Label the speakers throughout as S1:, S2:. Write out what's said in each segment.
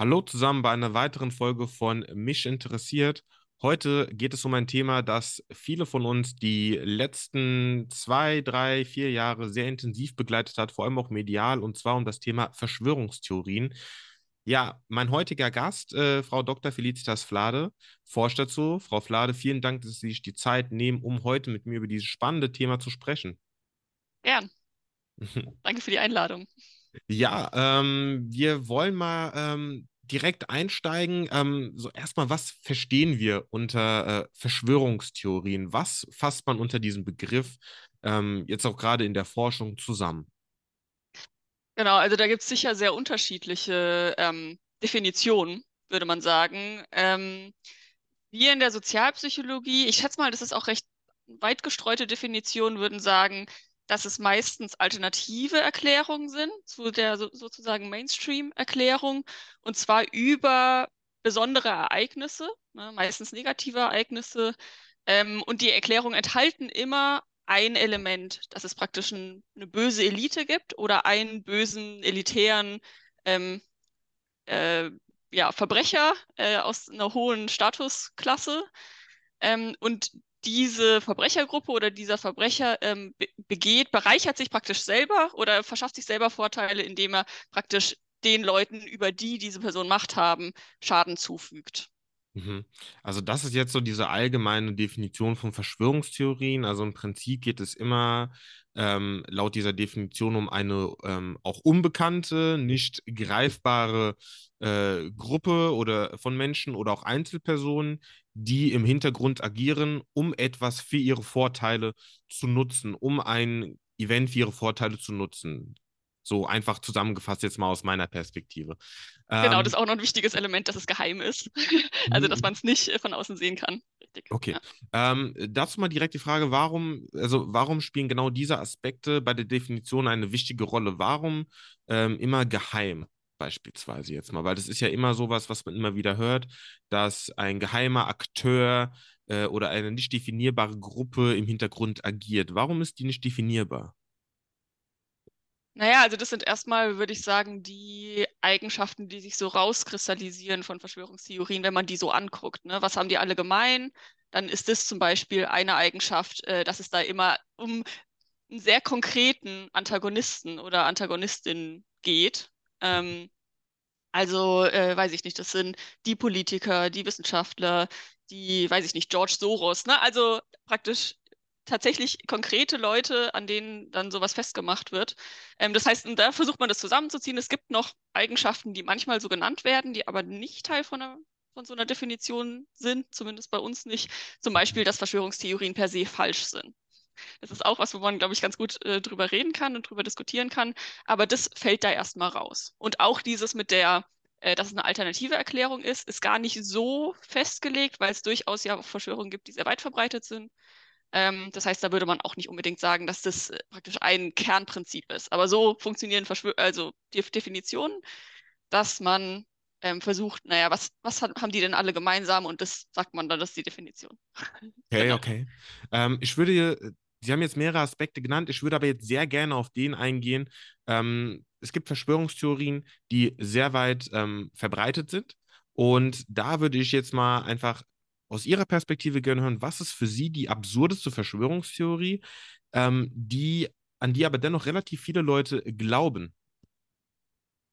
S1: Hallo zusammen bei einer weiteren Folge von Mich interessiert. Heute geht es um ein Thema, das viele von uns die letzten zwei, drei, vier Jahre sehr intensiv begleitet hat, vor allem auch medial, und zwar um das Thema Verschwörungstheorien. Ja, mein heutiger Gast, äh, Frau Dr. Felicitas Flade, forscht dazu. Frau Flade, vielen Dank, dass Sie sich die Zeit nehmen, um heute mit mir über dieses spannende Thema zu sprechen.
S2: Gern. Danke für die Einladung.
S1: Ja, ähm, wir wollen mal ähm, direkt einsteigen. Ähm, so erstmal, was verstehen wir unter äh, Verschwörungstheorien? Was fasst man unter diesem Begriff ähm, jetzt auch gerade in der Forschung zusammen?
S2: Genau, also da gibt es sicher sehr unterschiedliche ähm, Definitionen, würde man sagen. Ähm, wir in der Sozialpsychologie, ich schätze mal, das ist auch recht weit gestreute Definitionen, würden sagen, dass es meistens alternative Erklärungen sind zu der so, sozusagen Mainstream-Erklärung und zwar über besondere Ereignisse, ne, meistens negative Ereignisse. Ähm, und die Erklärungen enthalten immer ein Element, dass es praktisch ein, eine böse Elite gibt oder einen bösen elitären ähm, äh, ja, Verbrecher äh, aus einer hohen Statusklasse. Ähm, und diese Verbrechergruppe oder dieser Verbrecher ähm, be begeht, bereichert sich praktisch selber oder verschafft sich selber Vorteile, indem er praktisch den Leuten, über die diese Person Macht haben, Schaden zufügt.
S1: Mhm. Also das ist jetzt so diese allgemeine Definition von Verschwörungstheorien. Also im Prinzip geht es immer ähm, laut dieser Definition um eine ähm, auch unbekannte, nicht greifbare äh, Gruppe oder von Menschen oder auch Einzelpersonen, die im Hintergrund agieren, um etwas für ihre Vorteile zu nutzen, um ein Event für ihre Vorteile zu nutzen. So einfach zusammengefasst jetzt mal aus meiner Perspektive.
S2: Genau, ähm, das ist auch noch ein wichtiges Element, dass es geheim ist. also, dass mhm. man es nicht äh, von außen sehen kann.
S1: Richtig. Okay. Ja. Ähm, dazu mal direkt die Frage, warum, also warum spielen genau diese Aspekte bei der Definition eine wichtige Rolle? Warum ähm, immer geheim? beispielsweise jetzt mal, weil das ist ja immer sowas, was man immer wieder hört, dass ein geheimer Akteur äh, oder eine nicht definierbare Gruppe im Hintergrund agiert. Warum ist die nicht definierbar?
S2: Naja, also das sind erstmal, würde ich sagen, die Eigenschaften, die sich so rauskristallisieren von Verschwörungstheorien, wenn man die so anguckt. Ne? Was haben die alle gemein? Dann ist das zum Beispiel eine Eigenschaft, äh, dass es da immer um einen sehr konkreten Antagonisten oder Antagonistin geht. Ähm, also, äh, weiß ich nicht, das sind die Politiker, die Wissenschaftler, die, weiß ich nicht, George Soros, ne? Also praktisch tatsächlich konkrete Leute, an denen dann sowas festgemacht wird. Ähm, das heißt, da versucht man das zusammenzuziehen. Es gibt noch Eigenschaften, die manchmal so genannt werden, die aber nicht Teil von, einer, von so einer Definition sind, zumindest bei uns nicht. Zum Beispiel, dass Verschwörungstheorien per se falsch sind. Das ist auch was, wo man, glaube ich, ganz gut äh, drüber reden kann und drüber diskutieren kann. Aber das fällt da erstmal raus. Und auch dieses mit der, äh, dass es eine alternative Erklärung ist, ist gar nicht so festgelegt, weil es durchaus ja Verschwörungen gibt, die sehr weit verbreitet sind. Ähm, das heißt, da würde man auch nicht unbedingt sagen, dass das äh, praktisch ein Kernprinzip ist. Aber so funktionieren Verschwör also die Definitionen, dass man ähm, versucht, naja, was, was hat, haben die denn alle gemeinsam? Und das sagt man dann, das ist die Definition.
S1: Okay, genau. okay. Ähm, ich würde, Sie haben jetzt mehrere Aspekte genannt, ich würde aber jetzt sehr gerne auf den eingehen. Ähm, es gibt Verschwörungstheorien, die sehr weit ähm, verbreitet sind. Und da würde ich jetzt mal einfach aus Ihrer Perspektive gerne hören, was ist für Sie die absurdeste Verschwörungstheorie, ähm, die, an die aber dennoch relativ viele Leute glauben?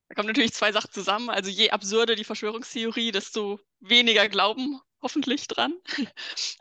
S2: Da kommen natürlich zwei Sachen zusammen. Also je absurder die Verschwörungstheorie, desto weniger Glauben hoffentlich dran.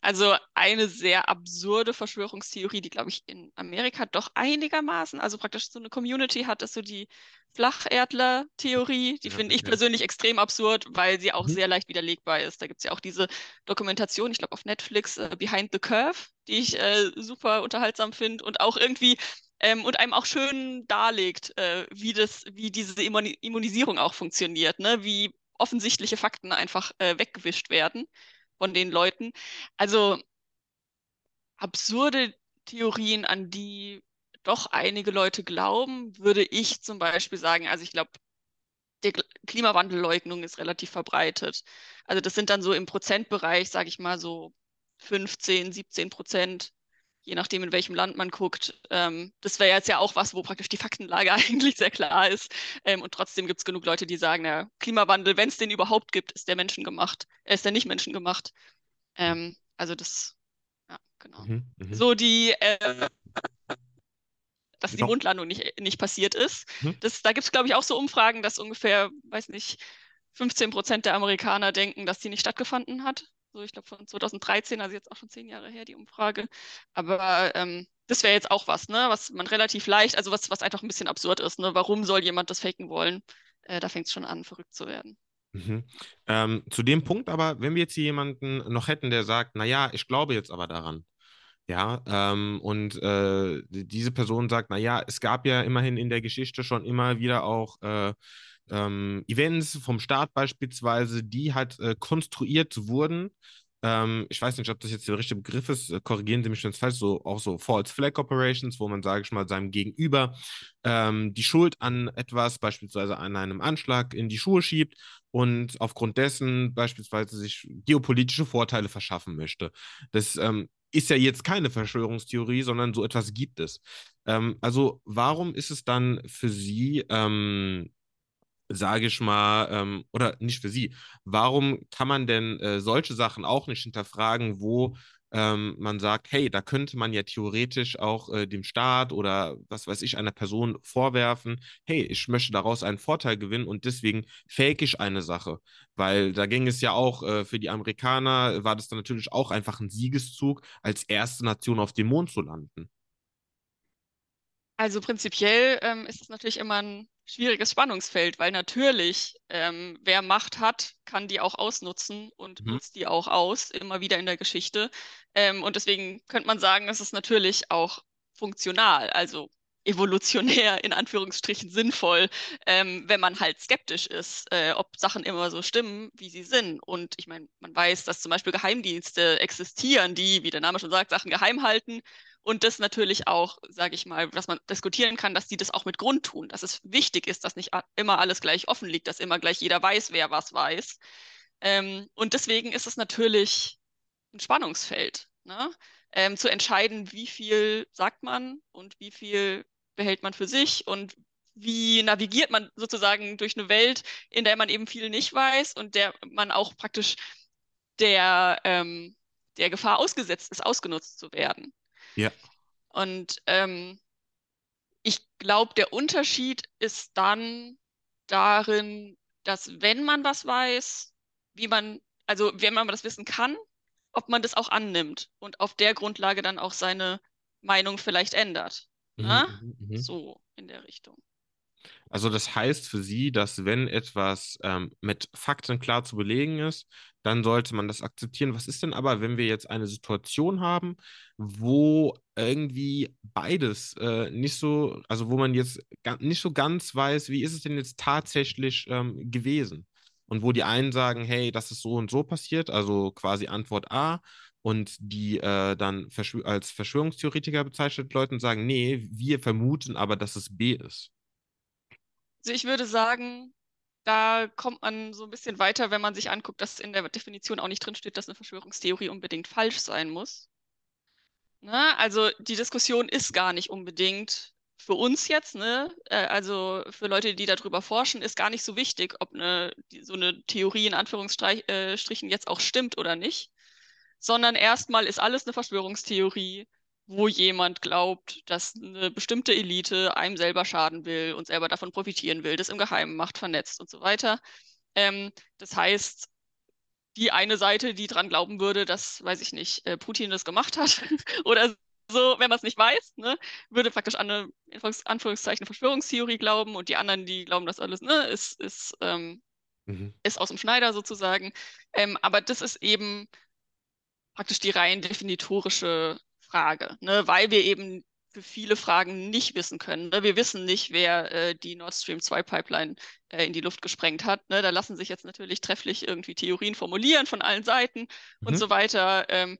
S2: Also eine sehr absurde Verschwörungstheorie, die, glaube ich, in Amerika doch einigermaßen, also praktisch so eine Community hat, ist so die Flacherdler-Theorie. Die ja, finde ich ja. persönlich extrem absurd, weil sie auch mhm. sehr leicht widerlegbar ist. Da gibt es ja auch diese Dokumentation, ich glaube auf Netflix, äh, Behind the Curve, die ich äh, super unterhaltsam finde und auch irgendwie ähm, und einem auch schön darlegt, äh, wie das, wie diese Immunisierung auch funktioniert, ne? Wie offensichtliche Fakten einfach äh, weggewischt werden von den Leuten. Also absurde Theorien, an die doch einige Leute glauben, würde ich zum Beispiel sagen, also ich glaube, die Klimawandelleugnung ist relativ verbreitet. Also das sind dann so im Prozentbereich, sage ich mal so 15, 17 Prozent je nachdem, in welchem Land man guckt. Ähm, das wäre jetzt ja auch was, wo praktisch die Faktenlage eigentlich sehr klar ist. Ähm, und trotzdem gibt es genug Leute, die sagen, der Klimawandel, wenn es den überhaupt gibt, ist der menschengemacht. Er ist der nicht menschengemacht. Ähm, also das, ja, genau. Mhm, mh. So die, äh, dass die Mondlandung nicht, nicht passiert ist. Mhm. Das, da gibt es, glaube ich, auch so Umfragen, dass ungefähr, weiß nicht, 15 Prozent der Amerikaner denken, dass die nicht stattgefunden hat. So, ich glaube von 2013, also jetzt auch schon zehn Jahre her, die Umfrage. Aber ähm, das wäre jetzt auch was, ne, was man relativ leicht, also was, was einfach ein bisschen absurd ist, ne? Warum soll jemand das faken wollen? Äh, da fängt es schon an, verrückt zu werden.
S1: Mhm. Ähm, zu dem Punkt aber, wenn wir jetzt hier jemanden noch hätten, der sagt, naja, ich glaube jetzt aber daran. Ja, ähm, und äh, diese Person sagt, naja, es gab ja immerhin in der Geschichte schon immer wieder auch äh, ähm, Events vom Staat beispielsweise, die halt äh, konstruiert wurden. Ähm, ich weiß nicht, ob das jetzt der richtige Begriff ist, äh, korrigieren Sie mich, wenn es falsch so auch so False Flag Operations, wo man, sage ich mal, seinem Gegenüber ähm, die Schuld an etwas, beispielsweise an einem Anschlag, in die Schuhe schiebt und aufgrund dessen beispielsweise sich geopolitische Vorteile verschaffen möchte. Das ähm, ist ja jetzt keine Verschwörungstheorie, sondern so etwas gibt es. Ähm, also warum ist es dann für Sie ähm, sage ich mal, ähm, oder nicht für Sie, warum kann man denn äh, solche Sachen auch nicht hinterfragen, wo ähm, man sagt, hey, da könnte man ja theoretisch auch äh, dem Staat oder was weiß ich, einer Person vorwerfen, hey, ich möchte daraus einen Vorteil gewinnen und deswegen fake ich eine Sache. Weil da ging es ja auch äh, für die Amerikaner, war das dann natürlich auch einfach ein Siegeszug, als erste Nation auf dem Mond zu landen.
S2: Also prinzipiell ähm, ist es natürlich immer ein schwieriges Spannungsfeld, weil natürlich, ähm, wer Macht hat, kann die auch ausnutzen und mhm. nutzt die auch aus, immer wieder in der Geschichte. Ähm, und deswegen könnte man sagen, es ist natürlich auch funktional, also evolutionär in Anführungsstrichen sinnvoll, ähm, wenn man halt skeptisch ist, äh, ob Sachen immer so stimmen, wie sie sind. Und ich meine, man weiß, dass zum Beispiel Geheimdienste existieren, die, wie der Name schon sagt, Sachen geheim halten und das natürlich auch, sage ich mal, dass man diskutieren kann, dass die das auch mit Grund tun, dass es wichtig ist, dass nicht immer alles gleich offen liegt, dass immer gleich jeder weiß, wer was weiß. Ähm, und deswegen ist es natürlich ein Spannungsfeld, ne? ähm, zu entscheiden, wie viel sagt man und wie viel behält man für sich und wie navigiert man sozusagen durch eine Welt, in der man eben viel nicht weiß und der man auch praktisch der, ähm, der Gefahr ausgesetzt ist, ausgenutzt zu werden.
S1: Ja.
S2: Und ähm, ich glaube, der Unterschied ist dann darin, dass wenn man was weiß, wie man, also wenn man das wissen kann, ob man das auch annimmt und auf der Grundlage dann auch seine Meinung vielleicht ändert. Mhm, ne? mhm, mhm. So in der Richtung.
S1: Also das heißt für Sie, dass wenn etwas ähm, mit Fakten klar zu belegen ist, dann sollte man das akzeptieren. Was ist denn aber, wenn wir jetzt eine Situation haben, wo irgendwie beides äh, nicht so, also wo man jetzt nicht so ganz weiß, wie ist es denn jetzt tatsächlich ähm, gewesen? Und wo die einen sagen, hey, das ist so und so passiert, also quasi Antwort A, und die äh, dann Verschw als Verschwörungstheoretiker bezeichnet Leute sagen, nee, wir vermuten aber, dass es B ist.
S2: Also ich würde sagen, da kommt man so ein bisschen weiter, wenn man sich anguckt, dass in der Definition auch nicht drinsteht, dass eine Verschwörungstheorie unbedingt falsch sein muss. Ne? Also die Diskussion ist gar nicht unbedingt für uns jetzt, ne? Äh, also für Leute, die darüber forschen, ist gar nicht so wichtig, ob eine, so eine Theorie in Anführungsstrichen jetzt auch stimmt oder nicht, sondern erstmal ist alles eine Verschwörungstheorie wo jemand glaubt, dass eine bestimmte Elite einem selber schaden will und selber davon profitieren will, das im Geheimen macht, vernetzt und so weiter. Ähm, das heißt, die eine Seite, die dran glauben würde, dass, weiß ich nicht, äh, Putin das gemacht hat oder so, wenn man es nicht weiß, ne, würde praktisch an eine Anführungszeichen Verschwörungstheorie glauben und die anderen, die glauben, dass alles ne, ist, ist, ähm, mhm. ist aus dem Schneider sozusagen. Ähm, aber das ist eben praktisch die rein definitorische Frage, ne? weil wir eben für viele Fragen nicht wissen können. Ne? Wir wissen nicht, wer äh, die Nord Stream 2 Pipeline äh, in die Luft gesprengt hat. Ne? Da lassen sich jetzt natürlich trefflich irgendwie Theorien formulieren von allen Seiten mhm. und so weiter. Ähm,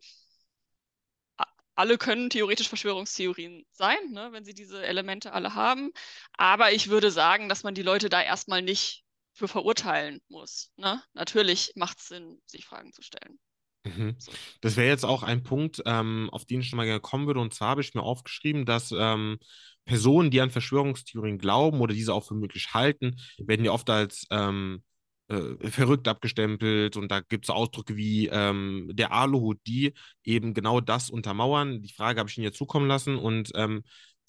S2: alle können theoretisch Verschwörungstheorien sein, ne? wenn sie diese Elemente alle haben. Aber ich würde sagen, dass man die Leute da erstmal nicht für verurteilen muss. Ne? Natürlich macht es Sinn, sich Fragen zu stellen.
S1: Mhm. Das wäre jetzt auch ein Punkt, ähm, auf den ich schon mal gerne kommen würde. Und zwar habe ich mir aufgeschrieben, dass ähm, Personen, die an Verschwörungstheorien glauben oder diese auch für möglich halten, werden ja oft als ähm, äh, verrückt abgestempelt. Und da gibt es Ausdrücke wie ähm, der Aluhut, die eben genau das untermauern. Die Frage habe ich Ihnen jetzt zukommen lassen. Und ähm,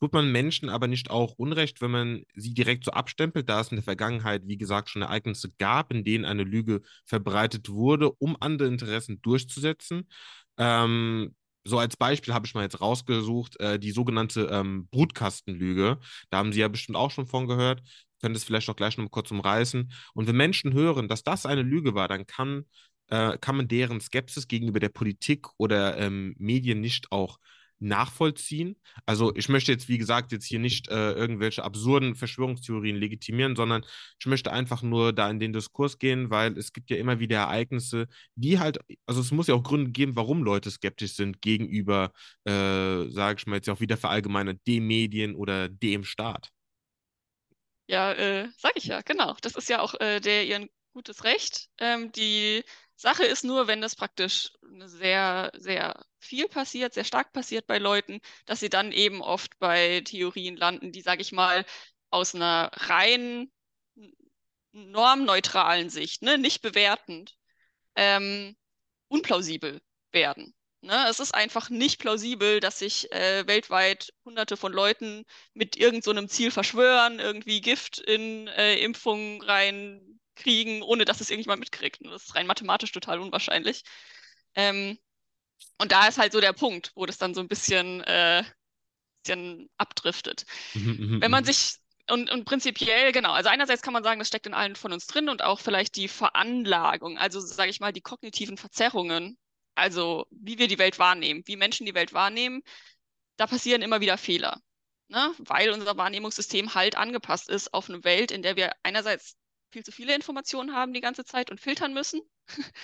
S1: tut man Menschen aber nicht auch Unrecht, wenn man sie direkt so abstempelt, da es in der Vergangenheit, wie gesagt, schon Ereignisse gab, in denen eine Lüge verbreitet wurde, um andere Interessen durchzusetzen. Ähm, so als Beispiel habe ich mal jetzt rausgesucht, äh, die sogenannte ähm, Brutkastenlüge. Da haben Sie ja bestimmt auch schon von gehört. Können das vielleicht auch gleich noch kurz umreißen. Und wenn Menschen hören, dass das eine Lüge war, dann kann, äh, kann man deren Skepsis gegenüber der Politik oder ähm, Medien nicht auch nachvollziehen. Also ich möchte jetzt, wie gesagt, jetzt hier nicht äh, irgendwelche absurden Verschwörungstheorien legitimieren, sondern ich möchte einfach nur da in den Diskurs gehen, weil es gibt ja immer wieder Ereignisse, die halt, also es muss ja auch Gründe geben, warum Leute skeptisch sind gegenüber, äh, sage ich mal jetzt auch wieder verallgemeinert, dem Medien oder dem Staat.
S2: Ja, äh, sag ich ja, genau. Das ist ja auch äh, der ihren gutes Recht. Ähm, die Sache ist nur, wenn das praktisch sehr, sehr viel passiert, sehr stark passiert bei Leuten, dass sie dann eben oft bei Theorien landen, die, sage ich mal, aus einer rein normneutralen Sicht, ne, nicht bewertend, ähm, unplausibel werden. Ne? Es ist einfach nicht plausibel, dass sich äh, weltweit hunderte von Leuten mit irgendeinem so Ziel verschwören, irgendwie Gift in äh, Impfungen reinkriegen, ohne dass es irgendjemand mitkriegt. Und das ist rein mathematisch total unwahrscheinlich. Ähm, und da ist halt so der Punkt, wo das dann so ein bisschen, äh, bisschen abdriftet.
S1: Mhm,
S2: Wenn man
S1: mhm,
S2: sich und, und prinzipiell, genau, also einerseits kann man sagen, das steckt in allen von uns drin und auch vielleicht die Veranlagung, also sage ich mal, die kognitiven Verzerrungen, also wie wir die Welt wahrnehmen, wie Menschen die Welt wahrnehmen, da passieren immer wieder Fehler, ne? weil unser Wahrnehmungssystem halt angepasst ist auf eine Welt, in der wir einerseits viel zu viele Informationen haben die ganze Zeit und filtern müssen.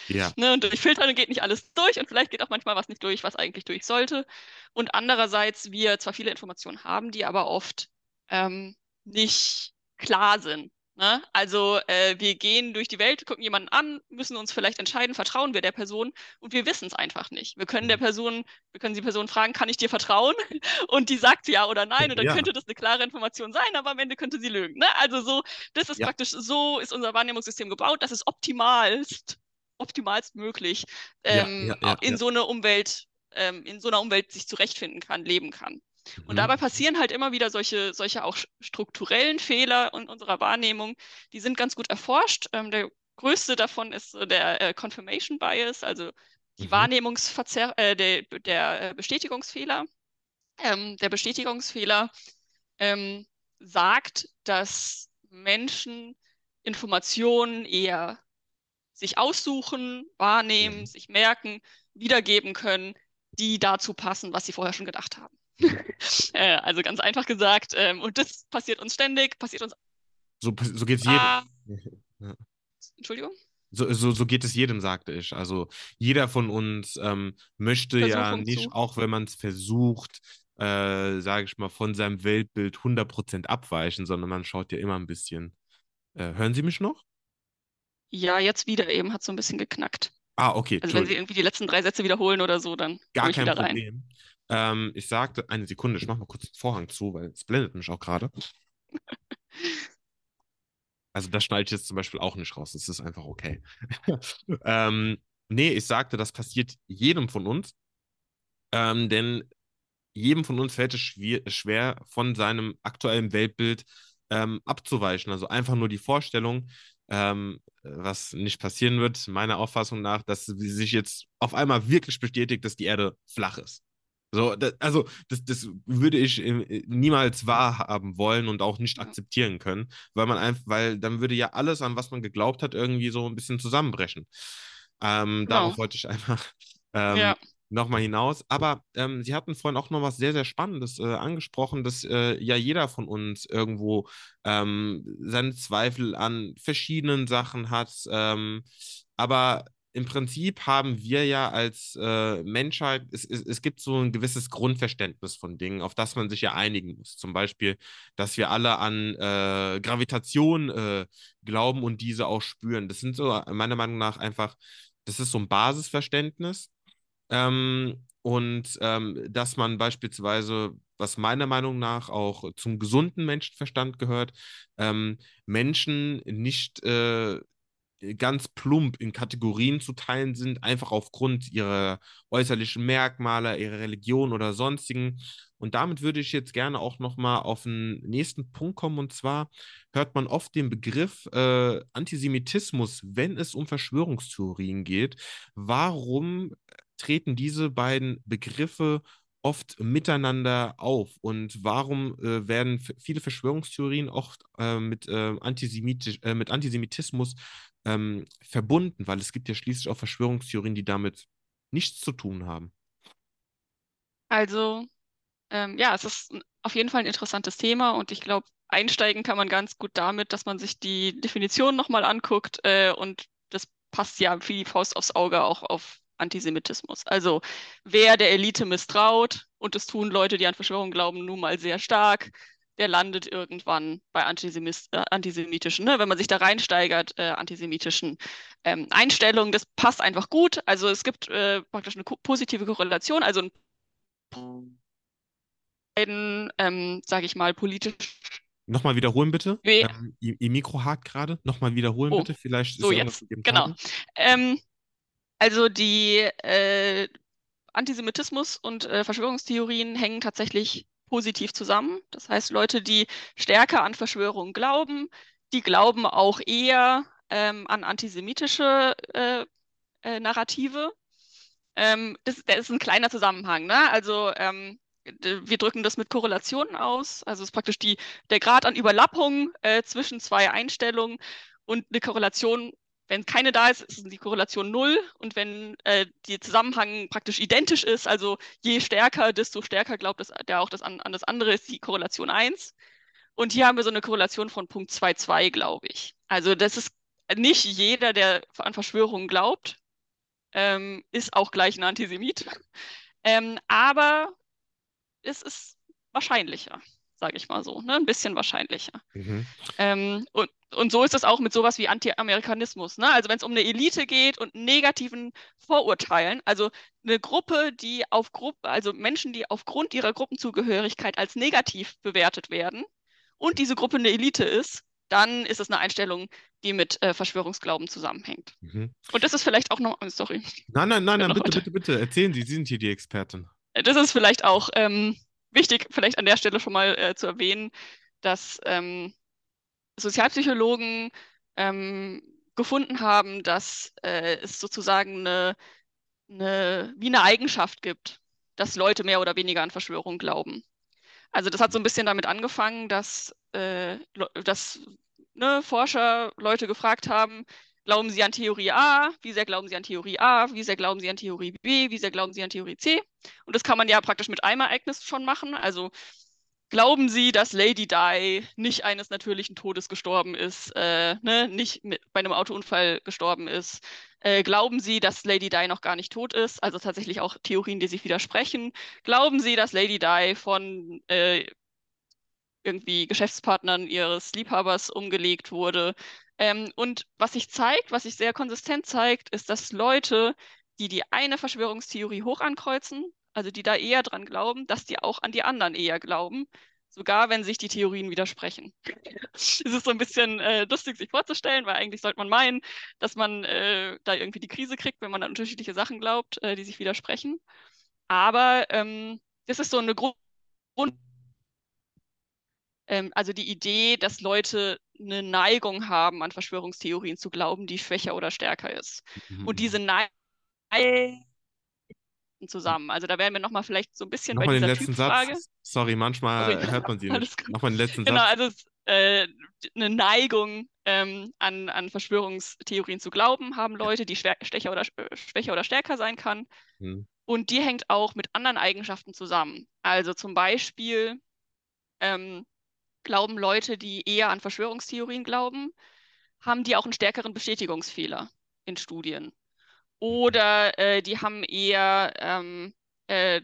S1: Ja.
S2: ne? Und durch Filtern geht nicht alles durch und vielleicht geht auch manchmal was nicht durch, was eigentlich durch sollte. Und andererseits wir zwar viele Informationen haben, die aber oft ähm, nicht klar sind. Ne? Also äh, wir gehen durch die Welt, gucken jemanden an, müssen uns vielleicht entscheiden, vertrauen wir der Person und wir wissen es einfach nicht. Wir können der
S1: Mhm.
S2: Person, wir können die Person fragen, kann ich dir vertrauen? Und die sagt ja oder nein und dann
S1: Ja,
S2: könnte das eine klare Information sein, aber am Ende könnte sie lügen. Ne? Also so, das ist
S1: ja,
S2: praktisch, so ist unser Wahrnehmungssystem gebaut, dass es optimalst, optimalst möglich ähm,
S1: ja,
S2: in so eine Umwelt, ähm, in so einer Umwelt sich zurechtfinden kann, leben kann. Und
S1: Mhm.
S2: dabei passieren halt immer wieder solche, solche auch strukturellen Fehler in unserer Wahrnehmung. Die sind ganz gut erforscht. Ähm, der größte davon ist so der äh, Confirmation Bias, also die
S1: Mhm.
S2: Wahrnehmungsverzerr äh, der, der äh, Bestätigungsfehler. Ähm, der Bestätigungsfehler ähm, sagt, dass Menschen Informationen eher sich aussuchen, wahrnehmen, sich merken, wiedergeben können, die dazu passen, was sie vorher schon gedacht haben. Äh, also ganz einfach gesagt, ähm, und das passiert uns ständig, passiert uns.
S1: So, so geht es
S2: Ah,
S1: jedem. Ja.
S2: Entschuldigung,
S1: So, so, so geht es jedem, sagte ich. Also jeder von uns ähm, möchte ja nicht,
S2: zu.
S1: auch wenn man es versucht, äh, sage ich mal, von seinem Weltbild 100% abweichen, sondern man schaut ja immer ein bisschen. Äh, hören Sie mich noch?
S2: Ja, jetzt wieder eben hat so ein bisschen geknackt.
S1: Ah, okay,
S2: Also wenn Sie irgendwie die letzten drei Sätze wiederholen oder so, dann
S1: Gar kein
S2: wieder rein.
S1: Ähm, ich sagte, eine Sekunde, ich mache mal kurz den Vorhang zu, weil es blendet mich auch gerade. Also das schneide ich jetzt zum Beispiel auch nicht raus. Das ist einfach okay. ähm, nee, ich sagte, das passiert jedem von uns. Ähm, denn jedem von uns fällt es schwer, schwer von seinem aktuellen Weltbild ähm, abzuweichen. Also einfach nur die Vorstellung, ähm, was nicht passieren wird, meiner Auffassung nach, dass sich jetzt auf einmal wirklich bestätigt, dass die Erde flach ist. So, das, also das, das würde ich äh, niemals wahrhaben wollen und auch nicht akzeptieren können, weil man einfach, weil dann würde ja alles, an was man geglaubt hat, irgendwie so ein bisschen zusammenbrechen. Ähm,
S2: genau.
S1: darauf wollte ich einfach ähm,
S2: Ja,
S1: nochmal hinaus. Aber ähm, Sie hatten vorhin auch noch was sehr, sehr Spannendes äh, angesprochen, dass äh, ja jeder von uns irgendwo ähm, seine Zweifel an verschiedenen Sachen hat. Ähm, aber im Prinzip haben wir ja als äh, Menschheit, es, es, es gibt so ein gewisses Grundverständnis von Dingen, auf das man sich ja einigen muss. Zum Beispiel, dass wir alle an äh, Gravitation äh, glauben und diese auch spüren. Das sind so meiner Meinung nach einfach Das ist so ein Basisverständnis. Ähm, und ähm, dass man beispielsweise, was meiner Meinung nach auch zum gesunden Menschenverstand gehört, ähm, Menschen nicht äh, ganz plump in Kategorien zu teilen sind, einfach aufgrund ihrer äußerlichen Merkmale, ihrer Religion oder sonstigen. Und damit würde ich jetzt gerne auch nochmal auf den nächsten Punkt kommen. Und zwar hört man oft den Begriff äh, Antisemitismus, wenn es um Verschwörungstheorien geht. Warum treten diese beiden Begriffe oft miteinander auf? Und warum äh, werden viele Verschwörungstheorien oft äh, mit, äh, Antisemitisch, äh, mit Antisemitismus ähm, verbunden? Weil es gibt ja schließlich auch Verschwörungstheorien, die damit nichts zu tun haben.
S2: Also, ähm, ja, es ist auf jeden Fall ein interessantes Thema und ich glaube, einsteigen kann man ganz gut damit, dass man sich die Definition nochmal anguckt äh, und das passt ja wie die Faust aufs Auge auch auf Antisemitismus. Also wer der Elite misstraut, und das tun Leute, die an Verschwörungen glauben, nun mal sehr stark, der landet irgendwann bei äh, antisemitischen, ne? wenn man sich da reinsteigert, äh, antisemitischen ähm, Einstellungen. Das passt einfach gut. Also es gibt äh, praktisch eine positive Korrelation, also ein, ähm, sage ich mal, politisch.
S1: Nochmal wiederholen bitte. Ähm, ihr, ihr, Mikro hakt gerade. Nochmal wiederholen oh, bitte. Vielleicht
S2: ist so jetzt. Genau. Ähm, also die äh, Antisemitismus und äh, Verschwörungstheorien hängen tatsächlich positiv zusammen. Das heißt, Leute, die stärker an Verschwörungen glauben, die glauben auch eher ähm, an antisemitische äh, äh, Narrative. Ähm, das, das, ist ein kleiner Zusammenhang. Ne? Also ähm, wir drücken das mit Korrelationen aus. Also es ist praktisch die, der Grad an Überlappung äh, zwischen zwei Einstellungen und eine Korrelation wenn keine da ist, ist die Korrelation null. Und wenn äh, der Zusammenhang praktisch identisch ist, also je stärker, desto stärker glaubt das, der auch das an, an das andere, ist die Korrelation 1. Und hier haben wir so eine Korrelation von Punkt 2,2, glaube ich. Also das ist nicht jeder, der an Verschwörungen glaubt, ähm, ist auch gleich ein Antisemit. Ähm, aber es ist wahrscheinlicher sage ich mal so, ne? ein bisschen wahrscheinlicher. Mhm. Ähm, und, und so ist es auch mit sowas wie Anti-Amerikanismus. Ne? Also wenn es um eine Elite geht und negativen Vorurteilen, also eine Gruppe, die auf Gruppe, also Menschen, die aufgrund ihrer Gruppenzugehörigkeit als negativ bewertet werden und diese Gruppe eine Elite ist, dann ist es eine Einstellung, die mit äh, Verschwörungsglauben zusammenhängt. Mhm. Und das ist vielleicht auch noch, sorry.
S1: Nein, nein, nein, nein bitte, bitte, bitte, erzählen Sie, Sie sind hier die Expertin.
S2: Das ist vielleicht auch ähm, wichtig, vielleicht an der Stelle schon mal äh, zu erwähnen, dass ähm, Sozialpsychologen ähm, gefunden haben, dass äh, es sozusagen eine, eine, wie eine Eigenschaft gibt, dass Leute mehr oder weniger an Verschwörungen glauben. Also das hat so ein bisschen damit angefangen, dass, äh, dass ne, Forscher Leute gefragt haben, glauben Sie an Theorie A? Wie sehr glauben Sie an Theorie A? Wie sehr glauben Sie an Theorie B? Wie sehr glauben Sie an Theorie C? Und das kann man ja praktisch mit einem Ereignis schon machen. Also glauben Sie, dass Lady Di nicht eines natürlichen Todes gestorben ist, äh, ne? nicht mit, bei einem Autounfall gestorben ist? Äh, glauben Sie, dass Lady Di noch gar nicht tot ist? Also tatsächlich auch Theorien, die sich widersprechen. Glauben Sie, dass Lady Di von äh, irgendwie Geschäftspartnern ihres Liebhabers umgelegt wurde. Ähm, und was sich zeigt, was sich sehr konsistent zeigt, ist, dass Leute, die die eine Verschwörungstheorie hoch ankreuzen, also die da eher dran glauben, dass die auch an die anderen eher glauben, sogar wenn sich die Theorien widersprechen. es ist so ein bisschen äh, lustig, sich vorzustellen, weil eigentlich sollte man meinen, dass man äh, da irgendwie die Krise kriegt, wenn man an unterschiedliche Sachen glaubt, äh, die sich widersprechen. Aber ähm, das ist so eine Grund ähm, also die Idee, dass Leute eine Neigung haben, an Verschwörungstheorien zu glauben, die schwächer oder stärker ist. Mhm. Und diese Neigung zusammen. Also da werden wir nochmal vielleicht so ein bisschen
S1: nochmal bei dieser den letzten Typfrage. Satz. Sorry, manchmal Sorry. hört man sie nicht. Nochmal den letzten
S2: genau,
S1: Satz.
S2: Genau, also äh, eine Neigung ähm, an, an Verschwörungstheorien zu glauben, haben Leute, die schwächer oder, schwächer oder stärker sein kann. Mhm. Und die hängt auch mit anderen Eigenschaften zusammen. Also zum Beispiel ähm, glauben Leute, die eher an Verschwörungstheorien glauben, haben die auch einen stärkeren Bestätigungsfehler in Studien. Oder äh, die haben eher, ähm, äh,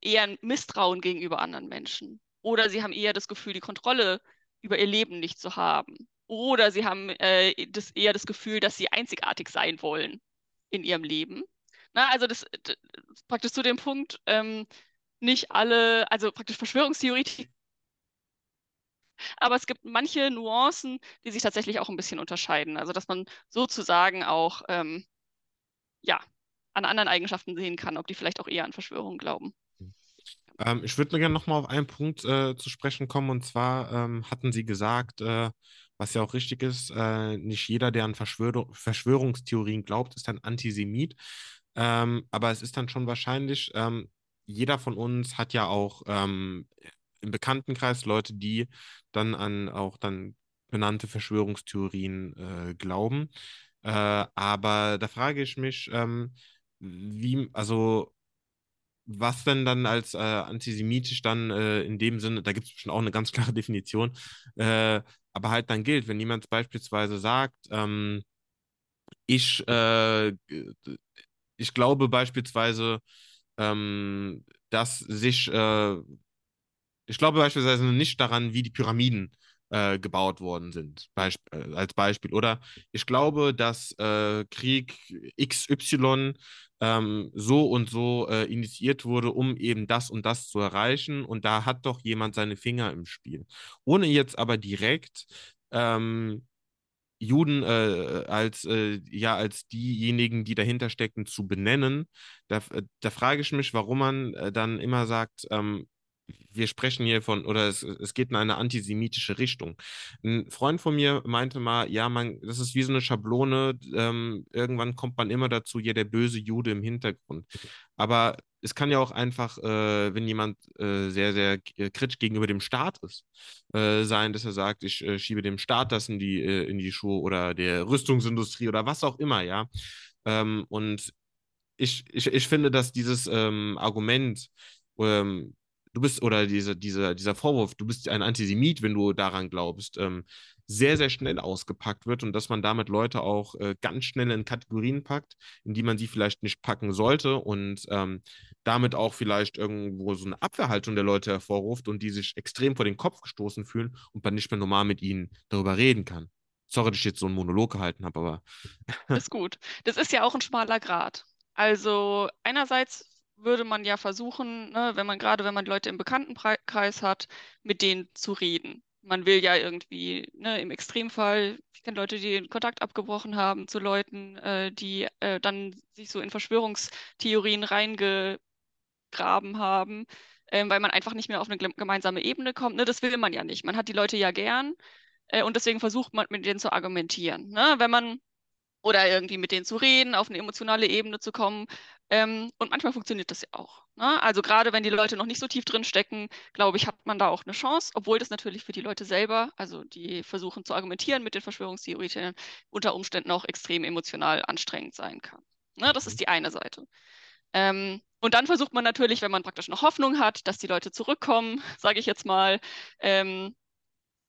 S2: eher ein Misstrauen gegenüber anderen Menschen. Oder sie haben eher das Gefühl, die Kontrolle über ihr Leben nicht zu haben. Oder sie haben äh, das, eher das Gefühl, dass sie einzigartig sein wollen. in ihrem Leben. Na, also das, das praktisch zu dem Punkt, ähm, nicht alle, also praktisch Verschwörungstheoretiker aber es gibt manche Nuancen, die sich tatsächlich auch ein bisschen unterscheiden. Also dass man sozusagen auch ähm, ja, an anderen Eigenschaften sehen kann, ob die vielleicht auch eher an Verschwörungen glauben.
S1: Ähm, ich würde gerne nochmal auf einen Punkt äh, zu sprechen kommen. Und zwar ähm, hatten Sie gesagt, äh, was ja auch richtig ist, äh, nicht jeder, der an Verschwör Verschwörungstheorien glaubt, ist ein Antisemit. Ähm, aber es ist dann schon wahrscheinlich, ähm, jeder von uns hat ja auch ähm, im Bekanntenkreis Leute, die dann an auch dann benannte Verschwörungstheorien äh, glauben. Äh, aber da frage ich mich, ähm, wie, also was denn dann als äh, antisemitisch dann äh, in dem Sinne, da gibt es schon auch eine ganz klare Definition, äh, aber halt dann gilt, wenn jemand beispielsweise sagt, ähm, ich, äh, ich glaube beispielsweise, ähm, dass sich äh, ich glaube beispielsweise nicht daran, wie die Pyramiden äh, gebaut worden sind, Beisp äh, als Beispiel. Oder ich glaube, dass äh, Krieg XY ähm, so und so äh, initiiert wurde, um eben das und das zu erreichen. Und da hat doch jemand seine Finger im Spiel. Ohne jetzt aber direkt ähm, Juden äh, als, äh, ja, als diejenigen, die dahinter stecken, zu benennen, da, da frage ich mich, warum man äh, dann immer sagt, ähm, wir sprechen hier von, oder es, es geht in eine antisemitische Richtung. Ein Freund von mir meinte mal, ja, man, das ist wie so eine Schablone, ähm, irgendwann kommt man immer dazu, ja, der böse Jude im Hintergrund. Aber es kann ja auch einfach, äh, wenn jemand äh, sehr, sehr kritisch gegenüber dem Staat ist, äh, sein, dass er sagt, ich äh, schiebe dem Staat das in die, äh, in die Schuhe oder der Rüstungsindustrie oder was auch immer, ja. Ähm, und ich, ich, ich finde, dass dieses ähm, Argument, ähm, du bist, oder diese, diese, dieser Vorwurf, du bist ein Antisemit, wenn du daran glaubst, ähm, sehr, sehr schnell ausgepackt wird und dass man damit Leute auch äh, ganz schnell in Kategorien packt, in die man sie vielleicht nicht packen sollte und ähm, damit auch vielleicht irgendwo so eine Abwehrhaltung der Leute hervorruft und die sich extrem vor den Kopf gestoßen fühlen und man nicht mehr normal mit ihnen darüber reden kann. Sorry, dass ich jetzt so einen Monolog gehalten habe, aber.
S2: ist gut. Das ist ja auch ein schmaler Grad. Also einerseits würde man ja versuchen, ne, wenn man gerade, wenn man Leute im Bekanntenkreis hat, mit denen zu reden. Man will ja irgendwie, ne, im Extremfall, ich kenne Leute, die den Kontakt abgebrochen haben zu Leuten, äh, die äh, dann sich so in Verschwörungstheorien reingegraben haben, äh, weil man einfach nicht mehr auf eine gemeinsame Ebene kommt. Ne, das will man ja nicht. Man hat die Leute ja gern äh, und deswegen versucht man mit denen zu argumentieren. Ne? Wenn man oder irgendwie mit denen zu reden, auf eine emotionale Ebene zu kommen. Ähm, und manchmal funktioniert das ja auch. Ne? Also gerade wenn die Leute noch nicht so tief drin stecken, glaube ich, hat man da auch eine Chance, obwohl das natürlich für die Leute selber, also die versuchen zu argumentieren mit den Verschwörungstheoretikern, unter Umständen auch extrem emotional anstrengend sein kann. Ne? Das ist mhm. die eine Seite. Ähm, und dann versucht man natürlich, wenn man praktisch noch Hoffnung hat, dass die Leute zurückkommen, sage ich jetzt mal, ähm,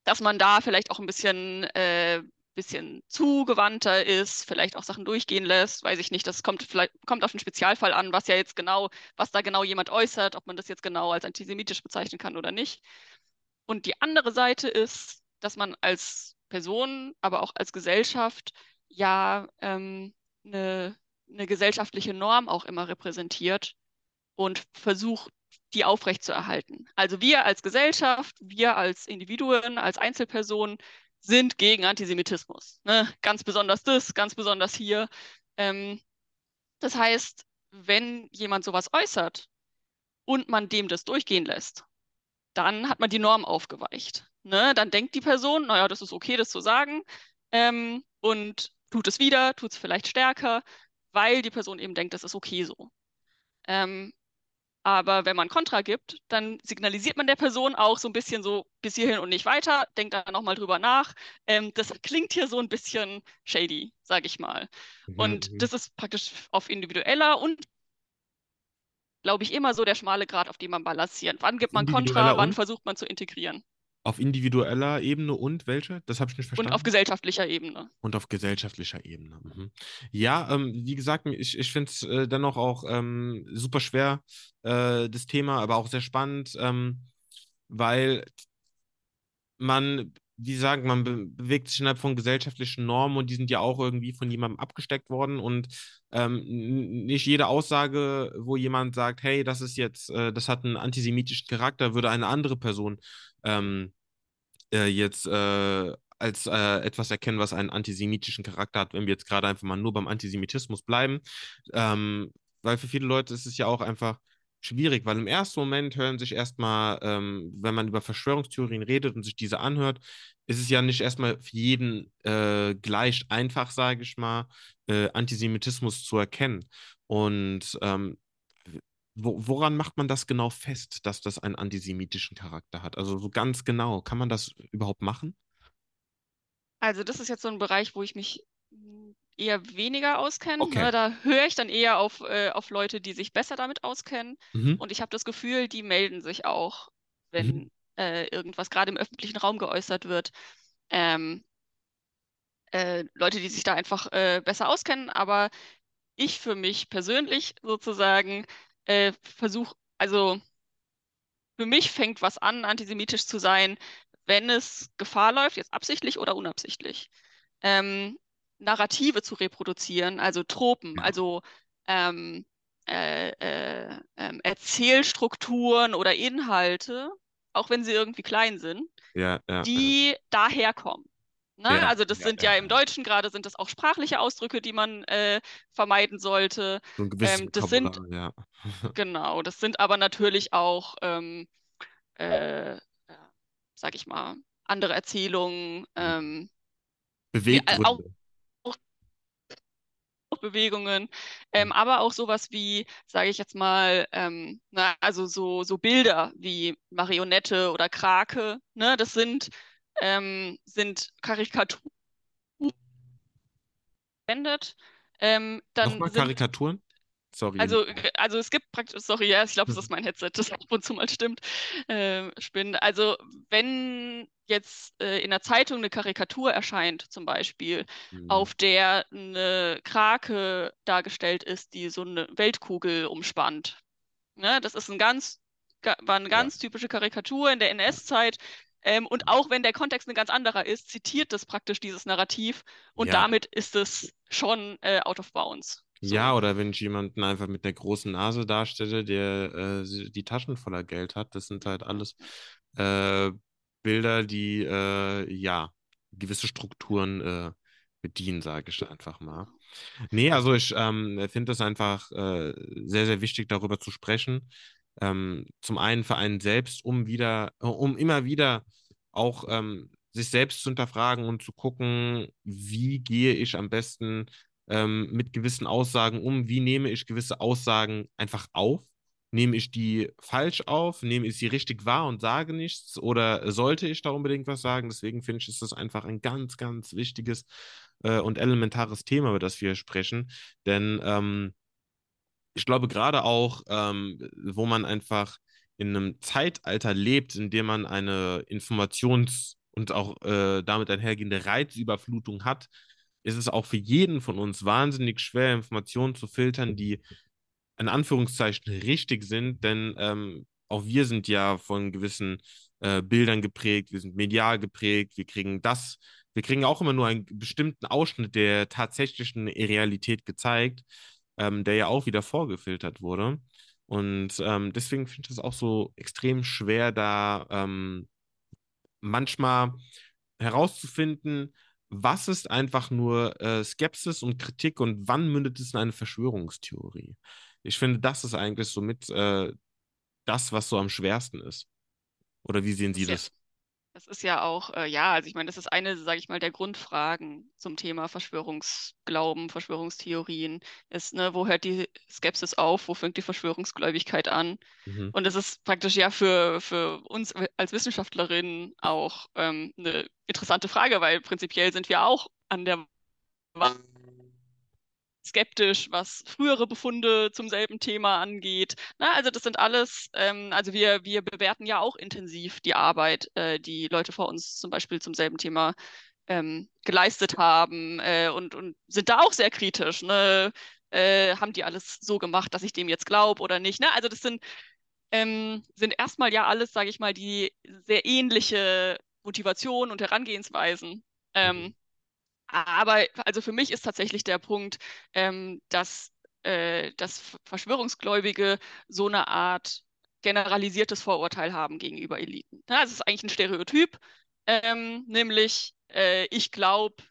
S2: dass man da vielleicht auch ein bisschen äh, bisschen zugewandter ist, vielleicht auch Sachen durchgehen lässt, weiß ich nicht, das kommt vielleicht kommt auf den Spezialfall an, was ja jetzt genau, was da genau jemand äußert, ob man das jetzt genau als antisemitisch bezeichnen kann oder nicht. Und die andere Seite ist, dass man als Person, aber auch als Gesellschaft ja ähm, eine, eine gesellschaftliche Norm auch immer repräsentiert und versucht, die aufrechtzuerhalten. Also wir als Gesellschaft, wir als Individuen, als Einzelpersonen sind gegen Antisemitismus. Ne? Ganz besonders das, ganz besonders hier. Ähm, das heißt, wenn jemand sowas äußert und man dem das durchgehen lässt, dann hat man die Norm aufgeweicht. Ne? Dann denkt die Person, naja, das ist okay, das zu sagen, ähm, und tut es wieder, tut es vielleicht stärker, weil die Person eben denkt, das ist okay so. Ähm, aber wenn man Kontra gibt, dann signalisiert man der Person auch so ein bisschen so bis hierhin und nicht weiter, denkt da nochmal drüber nach. Ähm, das klingt hier so ein bisschen shady, sage ich mal. Und mhm. das ist praktisch auf individueller und glaube ich, immer so der schmale Grad, auf dem man balanciert. Wann gibt man Kontra, wann versucht man zu integrieren?
S1: Auf individueller Ebene und welche? Das habe ich nicht verstanden.
S2: Und auf gesellschaftlicher Ebene.
S1: Und auf gesellschaftlicher Ebene. Mhm. Ja, ähm, wie gesagt, ich, ich finde es äh, dennoch auch ähm, super schwer, äh, das Thema, aber auch sehr spannend, ähm, weil man wie sagen, man be bewegt sich innerhalb von gesellschaftlichen Normen und die sind ja auch irgendwie von jemandem abgesteckt worden und ähm, nicht jede Aussage, wo jemand sagt, hey, das ist jetzt, äh, das hat einen antisemitischen Charakter, würde eine andere Person ähm, äh, jetzt äh, als äh, etwas erkennen, was einen antisemitischen Charakter hat, wenn wir jetzt gerade einfach mal nur beim Antisemitismus bleiben. Ähm, weil für viele Leute ist es ja auch einfach schwierig, weil im ersten Moment hören sich erstmal, ähm, wenn man über Verschwörungstheorien redet und sich diese anhört, ist es ja nicht erstmal für jeden äh, gleich einfach, sage ich mal, äh, Antisemitismus zu erkennen. Und ähm, wo, woran macht man das genau fest, dass das einen antisemitischen Charakter hat? Also so ganz genau, kann man das überhaupt machen?
S2: Also das ist jetzt so ein Bereich, wo ich mich hm, eher weniger auskenne.
S1: Okay.
S2: Ne? Da höre ich dann eher auf, äh, auf Leute, die sich besser damit auskennen.
S1: Mhm.
S2: Und ich habe das Gefühl, die melden sich auch, wenn
S1: Mhm.
S2: äh, irgendwas gerade im öffentlichen Raum geäußert wird. Ähm, äh, Leute, die sich da einfach äh, besser auskennen. Aber ich für mich persönlich sozusagen äh, versuche, also für mich fängt was an, antisemitisch zu sein, wenn es Gefahr läuft, jetzt absichtlich oder unabsichtlich, ähm, Narrative zu reproduzieren, also Tropen,
S1: Ja,
S2: also ähm, äh, äh, ähm, Erzählstrukturen oder Inhalte, auch wenn sie irgendwie klein sind,
S1: ja, ja, ja,
S2: die daherkommen. Ne?
S1: ja,
S2: Also das
S1: ja,
S2: sind
S1: ja.
S2: ja im Deutschen gerade sind das auch sprachliche Ausdrücke, die man äh, vermeiden sollte.
S1: So ein
S2: Ähm, das sind genau, das sind aber natürlich auch ähm, äh, sag ich mal, andere Erzählungen, ähm, äh, auch
S1: Beweggründe.
S2: Bewegungen, ähm, aber auch sowas wie, sage ich jetzt mal, ähm, na, also so, so Bilder wie Marionette oder Krake, ne, das sind, ähm, sind Karikaturen verwendet. Ähm, dann
S1: Nochmal
S2: sind
S1: Karikaturen? Sorry.
S2: Also, äh, also es gibt praktisch, sorry, ja, ich glaube, es ist mein Headset, das ab und zu mal stimmt, ähm, spinnt. Also, wenn jetzt äh, in der Zeitung eine Karikatur erscheint, zum Beispiel,
S1: Mhm.
S2: auf der eine Krake dargestellt ist, die so eine Weltkugel umspannt. Ne? Das ist ein ganz, ga- war eine
S1: Ja,
S2: ganz typische Karikatur in der NS-Zeit. Ähm, und auch wenn der Kontext ein ganz anderer ist, zitiert das praktisch dieses Narrativ und
S1: ja,
S2: damit ist es schon äh, out of bounds.
S1: ja,
S2: So.
S1: oder wenn ich jemanden einfach mit einer großen Nase darstelle, der äh, die Taschen voller Geld hat, das sind halt alles äh, Bilder, die äh, ja gewisse Strukturen äh, bedienen, sage ich einfach mal. Nee, also ich ähm, finde es einfach äh, sehr, sehr wichtig, darüber zu sprechen. Ähm, zum einen für einen selbst, um wieder, um immer wieder auch ähm, sich selbst zu hinterfragen und zu gucken, wie gehe ich am besten ähm, mit gewissen Aussagen um, wie nehme ich gewisse Aussagen einfach auf. Nehme ich die falsch auf? Nehme ich sie richtig wahr und sage nichts? Oder sollte ich da unbedingt was sagen? Deswegen finde ich, ist das einfach ein ganz, ganz wichtiges äh, und elementares Thema, über das wir sprechen. Denn ähm, ich glaube, gerade auch, ähm, wo man einfach in einem Zeitalter lebt, in dem man eine Informations- und auch äh, damit einhergehende Reizüberflutung hat, ist es auch für jeden von uns wahnsinnig schwer, Informationen zu filtern, die in Anführungszeichen richtig sind, denn ähm, auch wir sind ja von gewissen äh, Bildern geprägt, wir sind medial geprägt, wir kriegen das, wir kriegen auch immer nur einen bestimmten Ausschnitt der tatsächlichen Realität gezeigt, ähm, der ja auch wieder vorgefiltert wurde. Und ähm, deswegen finde ich es auch so extrem schwer, da ähm, manchmal herauszufinden, was ist einfach nur äh, Skepsis und Kritik und wann mündet es in eine Verschwörungstheorie? Ich finde, das ist eigentlich somit äh, das, was so am schwersten ist. Oder wie sehen
S2: Das
S1: Sie das?
S2: Das ist ja auch, äh, ja, also ich meine, das ist eine, sage ich mal, der Grundfragen zum Thema Verschwörungsglauben, Verschwörungstheorien, ist, ne, wo hört die Skepsis auf, wo fängt die Verschwörungsgläubigkeit an?
S1: Mhm.
S2: Und es ist praktisch ja für, für uns als Wissenschaftlerinnen auch ähm, eine interessante Frage, weil prinzipiell sind wir auch an der Wahl skeptisch, was frühere Befunde zum selben Thema angeht. Na, also das sind alles, ähm, also wir, wir bewerten ja auch intensiv die Arbeit, äh, die Leute vor uns zum Beispiel zum selben Thema ähm, geleistet haben äh, und, und sind da auch sehr kritisch. Ne? Äh, haben die alles so gemacht, dass ich dem jetzt glaube oder nicht? Ne? Also das sind, ähm, sind erstmal ja alles, sage ich mal, die sehr ähnliche Motivation und Herangehensweisen. Ähm, mhm. Aber also für mich ist tatsächlich der Punkt, ähm, dass, äh, dass Verschwörungsgläubige so eine Art generalisiertes Vorurteil haben gegenüber Eliten. Ja, es ist eigentlich ein Stereotyp, ähm, nämlich äh, ich glaube,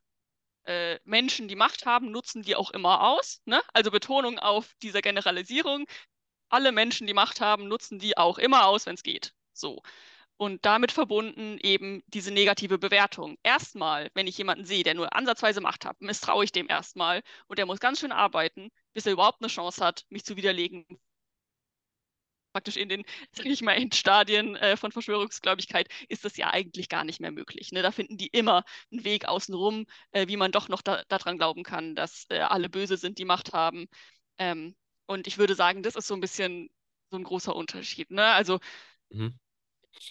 S2: äh, Menschen, die Macht haben, nutzen die auch immer aus. Ne? Also Betonung auf dieser Generalisierung. Alle Menschen, die Macht haben, nutzen die auch immer aus, wenn es geht. So. Und damit verbunden eben diese negative Bewertung. Erstmal, wenn ich jemanden sehe, der nur ansatzweise Macht hat, misstraue ich dem erstmal und der muss ganz schön arbeiten, bis er überhaupt eine Chance hat, mich zu widerlegen. Praktisch in den, sag ich mal, Endstadien äh, von Verschwörungsgläubigkeit ist das ja eigentlich gar nicht mehr möglich. Ne? Da finden die immer einen Weg außenrum, äh, wie man doch noch da, daran glauben kann, dass äh, alle böse sind, die Macht haben. Ähm, und ich würde sagen, das ist so ein bisschen so ein großer Unterschied. Ne? Also mhm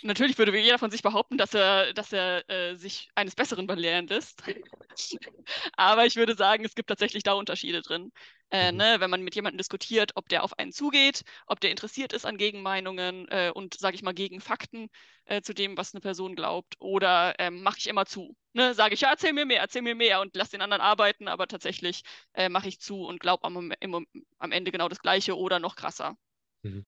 S2: natürlich würde jeder von sich behaupten, dass er, dass er äh, sich eines Besseren belehren lässt. Aber ich würde sagen, es gibt tatsächlich da Unterschiede drin. Äh, mhm. ne, wenn man mit jemandem diskutiert, ob der auf einen zugeht, ob der interessiert ist an Gegenmeinungen äh, und, sage ich mal, gegen Fakten äh, zu dem, was eine Person glaubt, oder ähm, mache ich immer zu. Ne, sage ich, ja, erzähl mir mehr, erzähl mir mehr und lass den anderen arbeiten, aber tatsächlich äh, mache ich zu und glaube am, am Ende genau das Gleiche oder noch krasser. Mhm.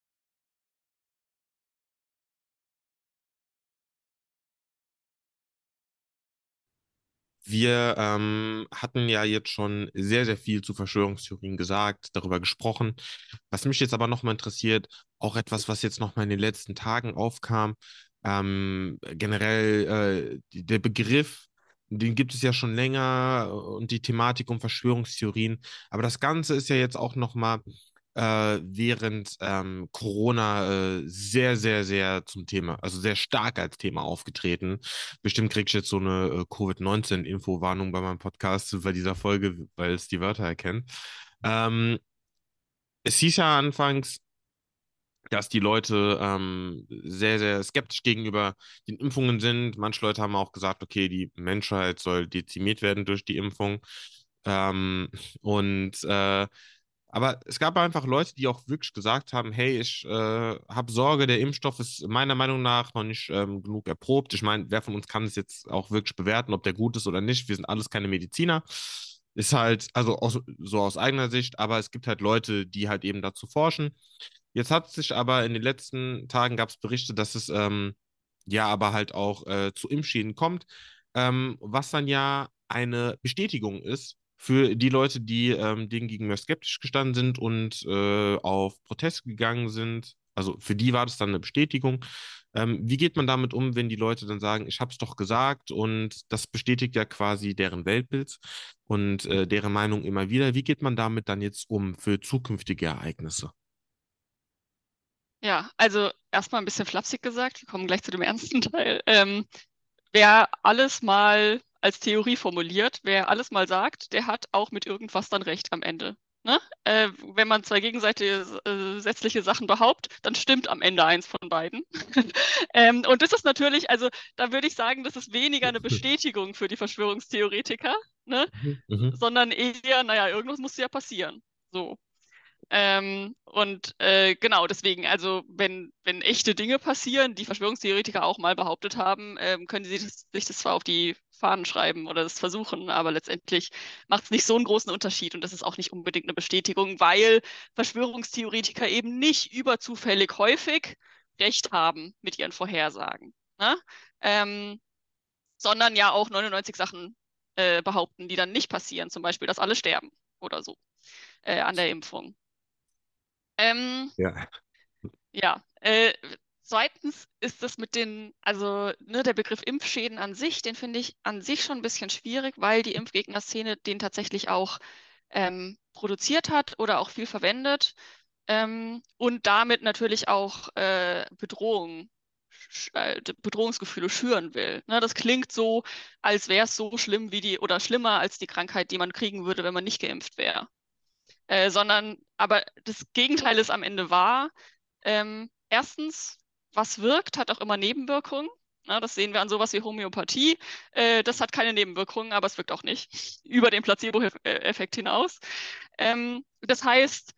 S1: Wir ähm, hatten ja jetzt schon sehr, sehr viel zu Verschwörungstheorien gesagt, darüber gesprochen. Was mich jetzt aber nochmal interessiert, auch etwas, was jetzt nochmal in den letzten Tagen aufkam, ähm, generell äh, der Begriff, den gibt es ja schon länger und die Thematik um Verschwörungstheorien. Aber das Ganze ist ja jetzt auch nochmal äh, während ähm, Corona äh, sehr, sehr, sehr zum Thema, also sehr stark als Thema aufgetreten. Bestimmt krieg ich jetzt so eine äh, Covid-19-Infowarnung bei meinem Podcast bei dieser Folge, weil es die Wörter erkennt. Ähm, es hieß ja anfangs, dass die Leute ähm, sehr, sehr skeptisch gegenüber den Impfungen sind. Manche Leute haben auch gesagt, okay, die Menschheit soll dezimiert werden durch die Impfung. Ähm, und äh, aber es gab einfach Leute, die auch wirklich gesagt haben, hey, ich äh, habe Sorge, der Impfstoff ist meiner Meinung nach noch nicht ähm, genug erprobt. Ich meine, wer von uns kann es jetzt auch wirklich bewerten, ob der gut ist oder nicht? Wir sind alles keine Mediziner. Ist halt, also aus, so aus eigener Sicht, aber es gibt halt Leute, die halt eben dazu forschen. Jetzt hat sich aber in den letzten Tagen gab es Berichte, dass es ähm, ja aber halt auch äh, zu Impfschäden kommt, ähm, was dann ja eine Bestätigung ist für die Leute, die ähm, dem gegenüber skeptisch gestanden sind und äh, auf Protest gegangen sind, also für die war das dann eine Bestätigung. Ähm, wie geht man damit um, wenn die Leute dann sagen, ich habe es doch gesagt und das bestätigt ja quasi deren Weltbild und äh, deren Meinung immer wieder. Wie geht man damit dann jetzt um für zukünftige Ereignisse?
S2: Ja, also erstmal ein bisschen flapsig gesagt, wir kommen gleich zu dem ernsten Teil. Ähm, wer alles mal als Theorie formuliert, wer alles mal sagt, der hat auch mit irgendwas dann recht am Ende. Ne? Äh, wenn man zwei gegensätzliche äh, Sachen behauptet, dann stimmt am Ende eins von beiden. ähm, und das ist natürlich, also da würde ich sagen, das ist weniger eine Bestätigung für die Verschwörungstheoretiker, ne? Mhm. mhm. sondern eher, naja, irgendwas muss ja passieren. So. Ähm, und äh, genau, deswegen, also wenn, wenn echte Dinge passieren, die Verschwörungstheoretiker auch mal behauptet haben, ähm, können sie das, sich das zwar auf die Fahnen schreiben oder das versuchen, aber letztendlich macht es nicht so einen großen Unterschied und das ist auch nicht unbedingt eine Bestätigung, weil Verschwörungstheoretiker eben nicht überzufällig häufig Recht haben mit ihren Vorhersagen, ne? ähm, sondern ja auch 99 Sachen äh, behaupten, die dann nicht passieren, zum Beispiel, dass alle sterben oder so äh, an der Impfung. Ähm, ja. Ja, äh, Zweitens ist das mit den, also ne, der Begriff Impfschäden an sich, den finde ich an sich schon ein bisschen schwierig, weil die Impfgegner-Szene den tatsächlich auch ähm, produziert hat oder auch viel verwendet ähm, und damit natürlich auch äh, Bedrohung, äh, Bedrohungsgefühle schüren will. Ne, das klingt so, als wäre es so schlimm wie die oder schlimmer als die Krankheit, die man kriegen würde, wenn man nicht geimpft wäre. Äh, sondern, aber das Gegenteil ist am Ende wahr. Ähm, erstens was wirkt, hat auch immer Nebenwirkungen. Na, das sehen wir an sowas wie Homöopathie. Äh, das hat keine Nebenwirkungen, aber es wirkt auch nicht über den Placebo-Effekt hinaus. Ähm, das heißt,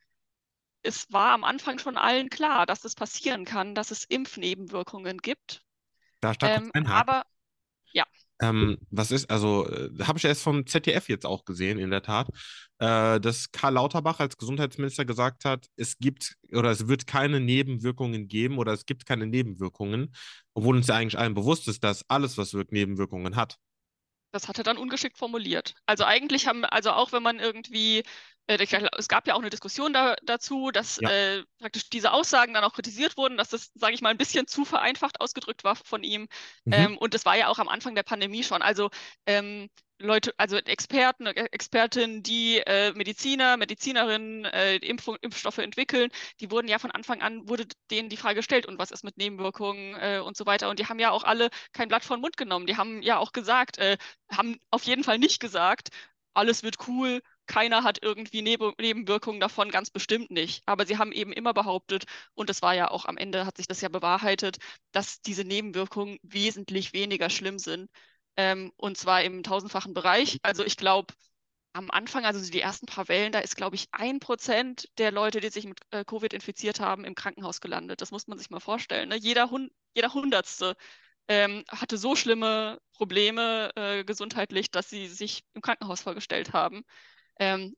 S2: es war am Anfang schon allen klar, dass es passieren kann, dass es Impfnebenwirkungen gibt.
S1: Da stand ähm. Aber
S2: Ja.
S1: Ähm, was ist, also, äh, habe ich erst vom ZDF jetzt auch gesehen, in der Tat, äh, dass Karl Lauterbach als Gesundheitsminister gesagt hat, es gibt oder es wird keine Nebenwirkungen geben oder es gibt keine Nebenwirkungen, obwohl uns ja eigentlich allen bewusst ist, dass alles, was wirkt, Nebenwirkungen hat.
S2: Das hat er dann ungeschickt formuliert. Also eigentlich haben, also auch wenn man irgendwie es gab ja auch eine Diskussion da, dazu, dass ja. äh, praktisch diese Aussagen dann auch kritisiert wurden, dass das, sage ich mal, ein bisschen zu vereinfacht ausgedrückt war von ihm. Mhm. Ähm, und das war ja auch am Anfang der Pandemie schon. Also ähm, Leute, also Experten, äh, Expertinnen, die äh, Mediziner, Medizinerinnen äh, Impf Impfstoffe entwickeln, die wurden ja von Anfang an, wurde denen die Frage gestellt, und was ist mit Nebenwirkungen äh, und so weiter. Und die haben ja auch alle kein Blatt vor den Mund genommen. Die haben ja auch gesagt, äh, haben auf jeden Fall nicht gesagt, alles wird cool, keiner hat irgendwie Neb Nebenwirkungen davon, ganz bestimmt nicht. Aber sie haben eben immer behauptet, und es war ja auch am Ende, hat sich das ja bewahrheitet, dass diese Nebenwirkungen wesentlich weniger schlimm sind. Ähm, und zwar im tausendfachen Bereich. Also ich glaube, am Anfang, also die ersten paar Wellen, da ist, glaube ich, ein Prozent der Leute, die sich mit äh, Covid infiziert haben, im Krankenhaus gelandet. Das muss man sich mal vorstellen. Ne? Jeder, Hund jeder Hundertste ähm, hatte so schlimme Probleme äh, gesundheitlich, dass sie sich im Krankenhaus vorgestellt haben. Ähm,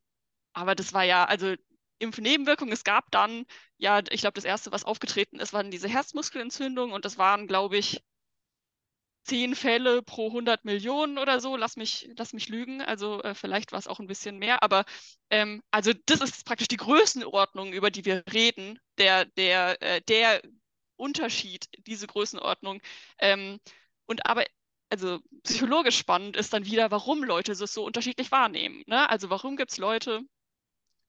S2: aber das war ja, also Impfnebenwirkungen, es gab dann, ja, ich glaube, das erste, was aufgetreten ist, waren diese Herzmuskelentzündungen und das waren, glaube ich, zehn Fälle pro 100 Millionen oder so. Lass mich, lass mich lügen. Also äh, vielleicht war es auch ein bisschen mehr. Aber ähm, also das ist praktisch die Größenordnung, über die wir reden. Der, der, äh, der Unterschied, diese Größenordnung. Ähm, und aber also psychologisch spannend ist dann wieder, warum Leute es so unterschiedlich wahrnehmen. Ne? Also warum gibt es Leute,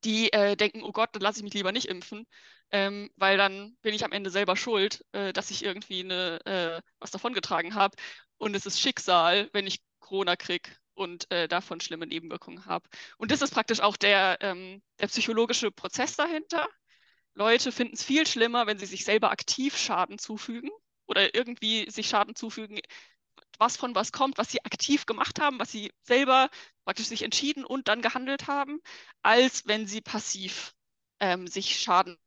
S2: die äh, denken, oh Gott, dann lasse ich mich lieber nicht impfen, ähm, weil dann bin ich am Ende selber schuld, äh, dass ich irgendwie eine, äh, was davongetragen habe. Und es ist Schicksal, wenn ich Corona kriege und äh, davon schlimme Nebenwirkungen habe. Und das ist praktisch auch der, ähm, der psychologische Prozess dahinter. Leute finden es viel schlimmer, wenn sie sich selber aktiv Schaden zufügen oder irgendwie sich Schaden zufügen, was von was kommt, was sie aktiv gemacht haben, was sie selber praktisch sich entschieden und dann gehandelt haben, als wenn sie passiv ähm, sich Schaden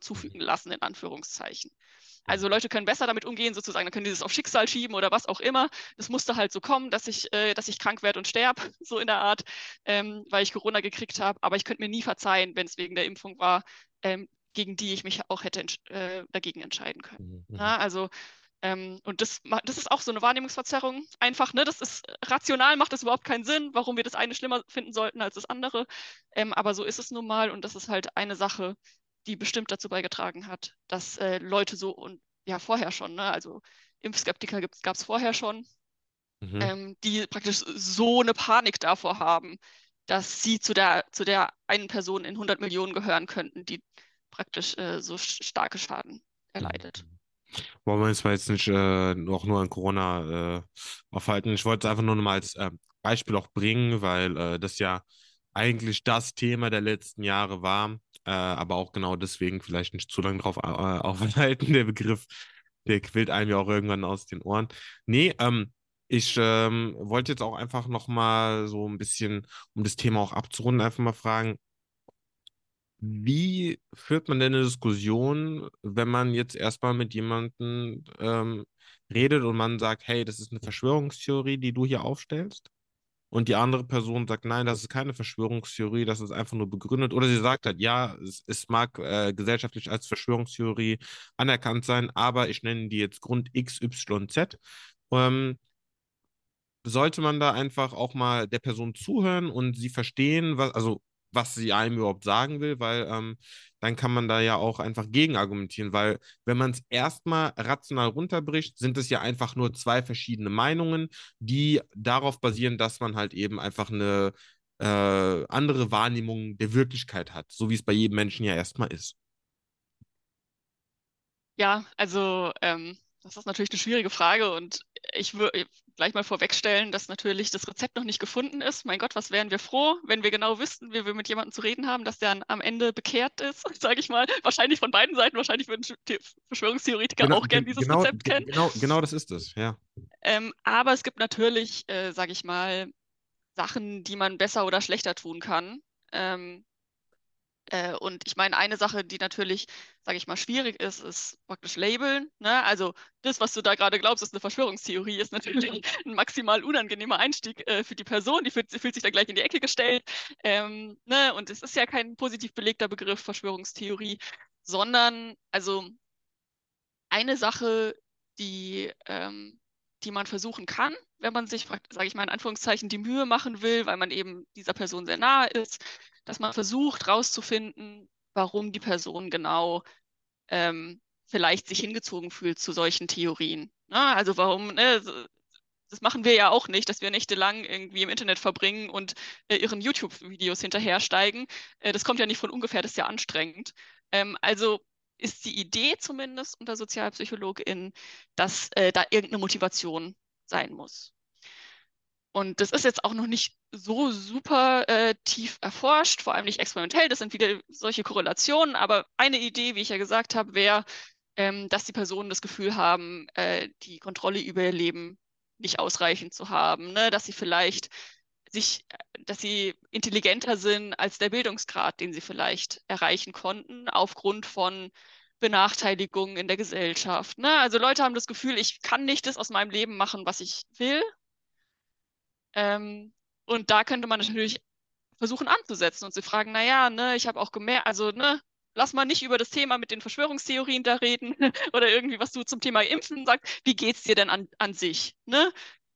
S2: zufügen lassen, in Anführungszeichen. Also Leute können besser damit umgehen, sozusagen, dann können die das auf Schicksal schieben oder was auch immer. Das musste halt so kommen, dass ich, äh, dass ich krank werde und sterbe, so in der Art, ähm, weil ich Corona gekriegt habe. Aber ich könnte mir nie verzeihen, wenn es wegen der Impfung war, ähm, gegen die ich mich auch hätte äh, dagegen entscheiden können. Mhm. Ja, also ähm, und das, das ist auch so eine Wahrnehmungsverzerrung. Einfach, ne, das ist rational, macht das überhaupt keinen Sinn, warum wir das eine schlimmer finden sollten als das andere. Ähm, aber so ist es nun mal und das ist halt eine Sache, die bestimmt dazu beigetragen hat, dass äh, Leute so und ja vorher schon, ne, also Impfskeptiker gab es vorher schon, mhm. ähm, die praktisch so eine Panik davor haben, dass sie zu der, zu der einen Person in 100 Millionen gehören könnten, die praktisch äh, so starke Schaden erleidet. Mhm.
S1: Wollen wir uns jetzt nicht äh, auch nur an Corona äh, aufhalten. Ich wollte es einfach nur noch mal als äh, Beispiel auch bringen, weil äh, das ja eigentlich das Thema der letzten Jahre war, äh, aber auch genau deswegen vielleicht nicht zu lange drauf äh, aufhalten. Der Begriff, der quillt einem ja auch irgendwann aus den Ohren. Nee, ähm, ich ähm, wollte jetzt auch einfach noch mal so ein bisschen, um das Thema auch abzurunden, einfach mal fragen, wie führt man denn eine Diskussion, wenn man jetzt erstmal mit jemandem ähm, redet und man sagt, hey, das ist eine Verschwörungstheorie, die du hier aufstellst? Und die andere Person sagt, nein, das ist keine Verschwörungstheorie, das ist einfach nur begründet. Oder sie sagt halt, ja, es, es mag äh, gesellschaftlich als Verschwörungstheorie anerkannt sein, aber ich nenne die jetzt Grund X, Y, Z. Ähm, sollte man da einfach auch mal der Person zuhören und sie verstehen, was, also was sie einem überhaupt sagen will, weil ähm, dann kann man da ja auch einfach gegen argumentieren, weil wenn man es erstmal rational runterbricht, sind es ja einfach nur zwei verschiedene Meinungen, die darauf basieren, dass man halt eben einfach eine äh, andere Wahrnehmung der Wirklichkeit hat, so wie es bei jedem Menschen ja erstmal ist.
S2: Ja, also ähm, das ist natürlich eine schwierige Frage und ich würde gleich mal vorwegstellen, dass natürlich das Rezept noch nicht gefunden ist. Mein Gott, was wären wir froh, wenn wir genau wüssten, wie wir mit jemandem zu reden haben, dass der am Ende bekehrt ist, sage ich mal. Wahrscheinlich von beiden Seiten, wahrscheinlich würden Verschwörungstheoretiker genau, auch gerne dieses
S1: genau,
S2: Rezept kennen.
S1: Genau, genau das ist es, ja.
S2: Ähm, aber es gibt natürlich, äh, sage ich mal, Sachen, die man besser oder schlechter tun kann. Ähm, Äh, und ich meine, eine Sache, die natürlich, sage ich mal, schwierig ist, ist praktisch Labeln. Ne? Also das, was du da gerade glaubst, ist eine Verschwörungstheorie, ist natürlich ein maximal unangenehmer Einstieg äh, für die Person. Die fühlt, fühlt, sich da gleich in die Ecke gestellt. Ähm, ne? Und es ist ja kein positiv belegter Begriff Verschwörungstheorie, sondern also eine Sache, die, ähm, die man versuchen kann, wenn man sich, sage ich mal in Anführungszeichen, die Mühe machen will, weil man eben dieser Person sehr nahe ist, dass man versucht herauszufinden, warum die Person genau ähm, vielleicht sich hingezogen fühlt zu solchen Theorien. Ne? Also warum, ne, das machen wir ja auch nicht, dass wir nächtelang irgendwie im Internet verbringen und äh, ihren YouTube-Videos hinterhersteigen. Äh, das kommt ja nicht von ungefähr, das ist ja anstrengend. Ähm, also ist die Idee zumindest unter SozialpsychologInnen, dass äh, da irgendeine Motivation sein muss. Und das ist jetzt auch noch nicht so super äh, tief erforscht, vor allem nicht experimentell. Das sind wieder solche Korrelationen. Aber eine Idee, wie ich ja gesagt habe, wäre, ähm, dass die Personen das Gefühl haben, äh, die Kontrolle über ihr Leben nicht ausreichend zu haben, ne? dass sie vielleicht sich, dass sie intelligenter sind als der Bildungsgrad, den sie vielleicht erreichen konnten, aufgrund von Benachteiligungen in der Gesellschaft. Ne? Also Leute haben das Gefühl, ich kann nicht das aus meinem Leben machen, was ich will. Ähm, und da könnte man natürlich versuchen anzusetzen und sie fragen, naja, ne, ich habe auch gemerkt, also, ne, lass mal nicht über das Thema mit den Verschwörungstheorien da reden oder irgendwie, was du zum Thema Impfen sagst. Wie geht's dir denn an, an sich? Ne?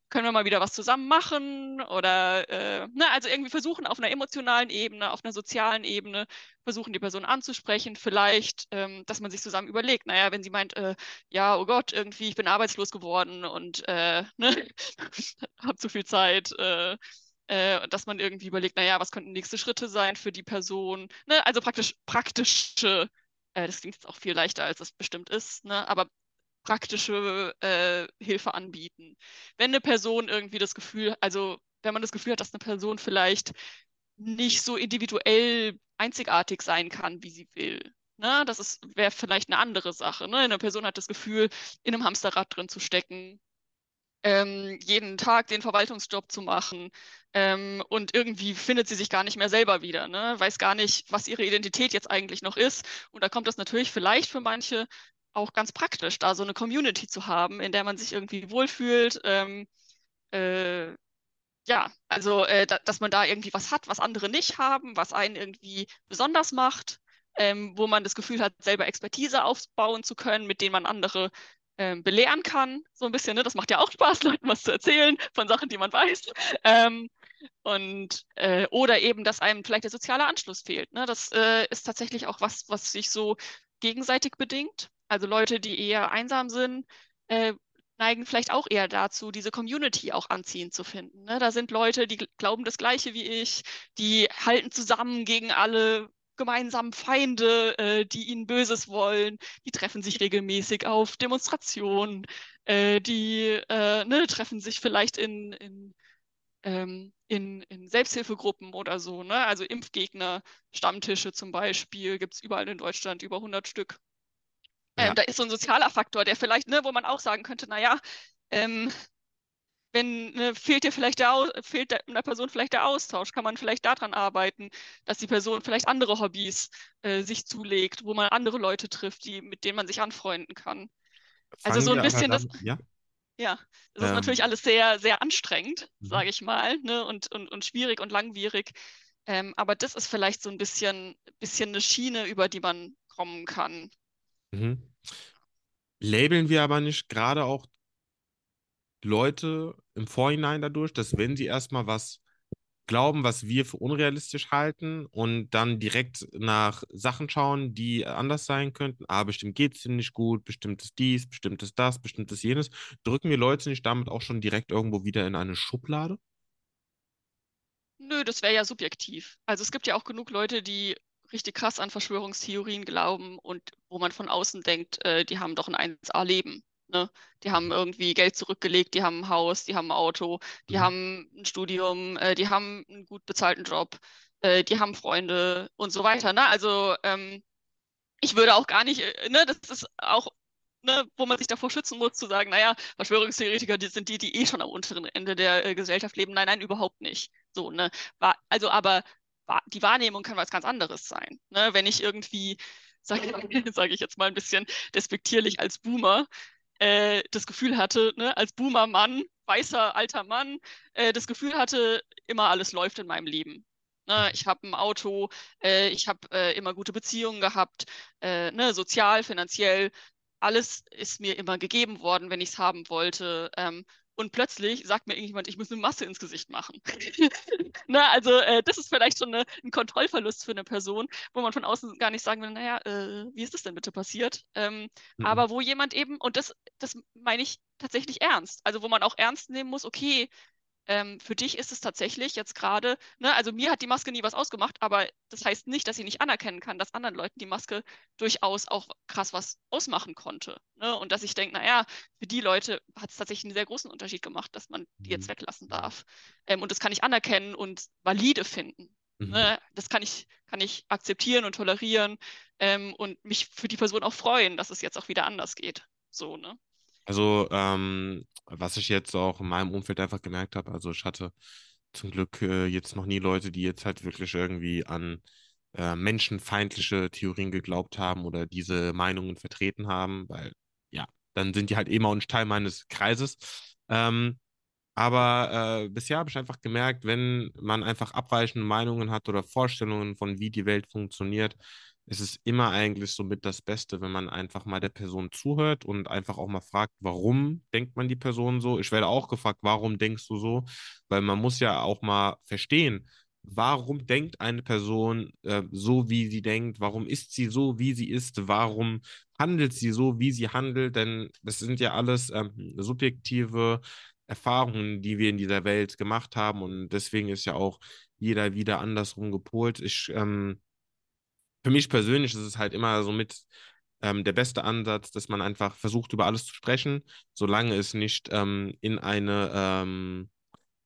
S2: Können wir mal wieder was zusammen machen oder äh, ne, also irgendwie versuchen auf einer emotionalen Ebene, auf einer sozialen Ebene, versuchen die Person anzusprechen, vielleicht, ähm, dass man sich zusammen überlegt, naja, wenn sie meint, äh, ja, oh Gott, irgendwie, ich bin arbeitslos geworden und äh, ne, habe zu viel Zeit, äh, äh, dass man irgendwie überlegt, naja, was könnten nächste Schritte sein für die Person, ne, also praktisch praktische äh, das klingt jetzt auch viel leichter, als es bestimmt ist, ne? aber praktische äh, Hilfe anbieten. Wenn eine Person irgendwie das Gefühl, also wenn man das Gefühl hat, dass eine Person vielleicht nicht so individuell einzigartig sein kann, wie sie will. Ne? Das wäre vielleicht eine andere Sache. Ne? Eine Person hat das Gefühl, in einem Hamsterrad drin zu stecken, ähm, jeden Tag den Verwaltungsjob zu machen ähm, und irgendwie findet sie sich gar nicht mehr selber wieder, ne? weiß gar nicht, was ihre Identität jetzt eigentlich noch ist. Und da kommt das natürlich vielleicht für manche auch ganz praktisch, da so eine Community zu haben, in der man sich irgendwie wohlfühlt. Ähm, äh, ja, also äh, da, dass man da irgendwie was hat, was andere nicht haben, was einen irgendwie besonders macht, ähm, wo man das Gefühl hat, selber Expertise aufbauen zu können, mit denen man andere ähm, belehren kann. So ein bisschen, ne? Das macht ja auch Spaß, Leuten was zu erzählen von Sachen, die man weiß. Ähm, und äh, oder eben, dass einem vielleicht der soziale Anschluss fehlt. Ne? Das äh, ist tatsächlich auch was, was sich so gegenseitig bedingt. Also Leute, die eher einsam sind, äh, neigen vielleicht auch eher dazu, diese Community auch anziehend zu finden. Ne? Da sind Leute, die glauben das Gleiche wie ich, die halten zusammen gegen alle gemeinsamen Feinde, äh, die ihnen Böses wollen. Die treffen sich regelmäßig auf Demonstrationen, äh, die äh, ne, treffen sich vielleicht in, in, ähm, in, in Selbsthilfegruppen oder so. Ne? Also Impfgegner, Stammtische zum Beispiel, gibt es überall in Deutschland über 100 Stück. Ähm, ja. Da ist so ein sozialer Faktor, der vielleicht, ne, wo man auch sagen könnte, naja, ähm, wenn ne, fehlt dir vielleicht der fehlt der, einer Person vielleicht der Austausch, kann man vielleicht daran arbeiten, dass die Person vielleicht andere Hobbys äh, sich zulegt, wo man andere Leute trifft, die, mit denen man sich anfreunden kann. Fangen also so ein bisschen das. Ja, ja das ähm. ist natürlich alles sehr, sehr anstrengend, mhm. sage ich mal, ne, und, und, und schwierig und langwierig. Ähm, aber das ist vielleicht so ein bisschen, bisschen eine Schiene, über die man kommen kann.
S1: Mhm. Labeln wir aber nicht gerade auch Leute im Vorhinein dadurch, dass wenn sie erstmal was glauben, was wir für unrealistisch halten und dann direkt nach Sachen schauen, die anders sein könnten. Ah, bestimmt geht es ihnen nicht gut, bestimmt ist dies, bestimmt ist das, bestimmt ist jenes. Drücken wir Leute nicht damit auch schon direkt irgendwo wieder in eine Schublade?
S2: Nö, das wäre ja subjektiv. Also es gibt ja auch genug Leute, die richtig krass an Verschwörungstheorien glauben und wo man von außen denkt, äh, die haben doch ein 1A-Leben. Ne? Die haben irgendwie Geld zurückgelegt, die haben ein Haus, die haben ein Auto, die mhm. haben ein Studium, äh, die haben einen gut bezahlten Job, äh, die haben Freunde und so weiter. Ne? Also ähm, ich würde auch gar nicht, äh, ne, das ist auch Ne, wo man sich davor schützen muss, zu sagen, naja, Verschwörungstheoretiker, die sind die, die eh schon am unteren Ende der äh, Gesellschaft leben. Nein, nein, überhaupt nicht. So, ne? War, also, aber die Wahrnehmung kann was ganz anderes sein. Ne? Wenn ich irgendwie, sage sag ich jetzt mal ein bisschen despektierlich als Boomer, äh, das Gefühl hatte, ne, als Boomer-Mann, weißer alter Mann, äh, das Gefühl hatte, immer alles läuft in meinem Leben. Ne, ich habe ein Auto, äh, ich habe äh, immer gute Beziehungen gehabt, äh, ne, sozial, finanziell, alles ist mir immer gegeben worden, wenn ich es haben wollte. Ähm, und plötzlich sagt mir irgendjemand, ich muss eine Masse ins Gesicht machen. Na, also äh, das ist vielleicht schon eine, ein Kontrollverlust für eine Person, wo man von außen gar nicht sagen will, naja, äh, wie ist das denn bitte passiert? Ähm, mhm. Aber wo jemand eben, und das, das meine ich tatsächlich ernst, also wo man auch ernst nehmen muss, okay, ähm, für dich ist es tatsächlich jetzt gerade, ne, also mir hat die Maske nie was ausgemacht, aber das heißt nicht, dass ich nicht anerkennen kann, dass anderen Leuten die Maske durchaus auch krass was ausmachen konnte. Ne? Und dass ich denke, naja, für die Leute hat es tatsächlich einen sehr großen Unterschied gemacht, dass man die jetzt mhm. weglassen darf. Ähm, und das kann ich anerkennen und valide finden. Mhm. Ne? Das kann ich, kann ich akzeptieren und tolerieren ähm, und mich für die Person auch freuen, dass es jetzt auch wieder anders geht. So, ne?
S1: Also, ähm, was ich jetzt auch in meinem Umfeld einfach gemerkt habe, also ich hatte zum Glück äh, jetzt noch nie Leute, die jetzt halt wirklich irgendwie an äh, menschenfeindliche Theorien geglaubt haben oder diese Meinungen vertreten haben, weil ja, dann sind die halt auch nicht Teil meines Kreises. Ähm, aber äh, bisher habe ich einfach gemerkt, wenn man einfach abweichende Meinungen hat oder Vorstellungen von, wie die Welt funktioniert, es ist immer eigentlich so mit das Beste, wenn man einfach mal der Person zuhört und einfach auch mal fragt, warum denkt man die Person so? Ich werde auch gefragt, warum denkst du so? Weil man muss ja auch mal verstehen, warum denkt eine Person äh, so, wie sie denkt? Warum ist sie so, wie sie ist? Warum handelt sie so, wie sie handelt? Denn das sind ja alles ähm, subjektive Erfahrungen, die wir in dieser Welt gemacht haben und deswegen ist ja auch jeder wieder andersrum gepolt. Ich ähm, für mich persönlich ist es halt immer so mit ähm, der beste Ansatz, dass man einfach versucht, über alles zu sprechen, solange es nicht ähm, in eine ähm,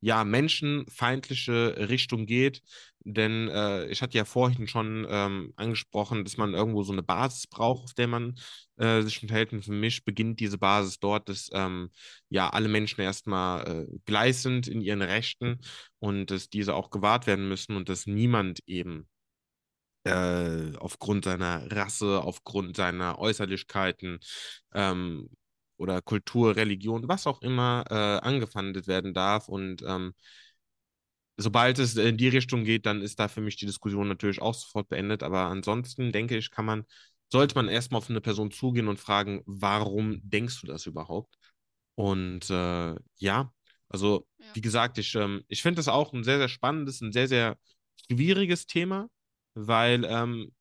S1: ja, menschenfeindliche Richtung geht. Denn äh, ich hatte ja vorhin schon ähm, angesprochen, dass man irgendwo so eine Basis braucht, auf der man äh, sich unterhält. Und für mich beginnt diese Basis dort, dass ähm, ja alle Menschen erstmal äh, gleich sind in ihren Rechten und dass diese auch gewahrt werden müssen und dass niemand eben äh, aufgrund seiner Rasse, aufgrund seiner Äußerlichkeiten ähm, oder Kultur, Religion, was auch immer, äh, angefangen werden darf. Und ähm, sobald es in die Richtung geht, dann ist da für mich die Diskussion natürlich auch sofort beendet. Aber ansonsten denke ich, kann man, sollte man erstmal auf eine Person zugehen und fragen, warum denkst du das überhaupt? Und äh, ja, also ja. wie gesagt, ich, ähm, ich finde das auch ein sehr, sehr spannendes, ein sehr, sehr schwieriges Thema weil ähm,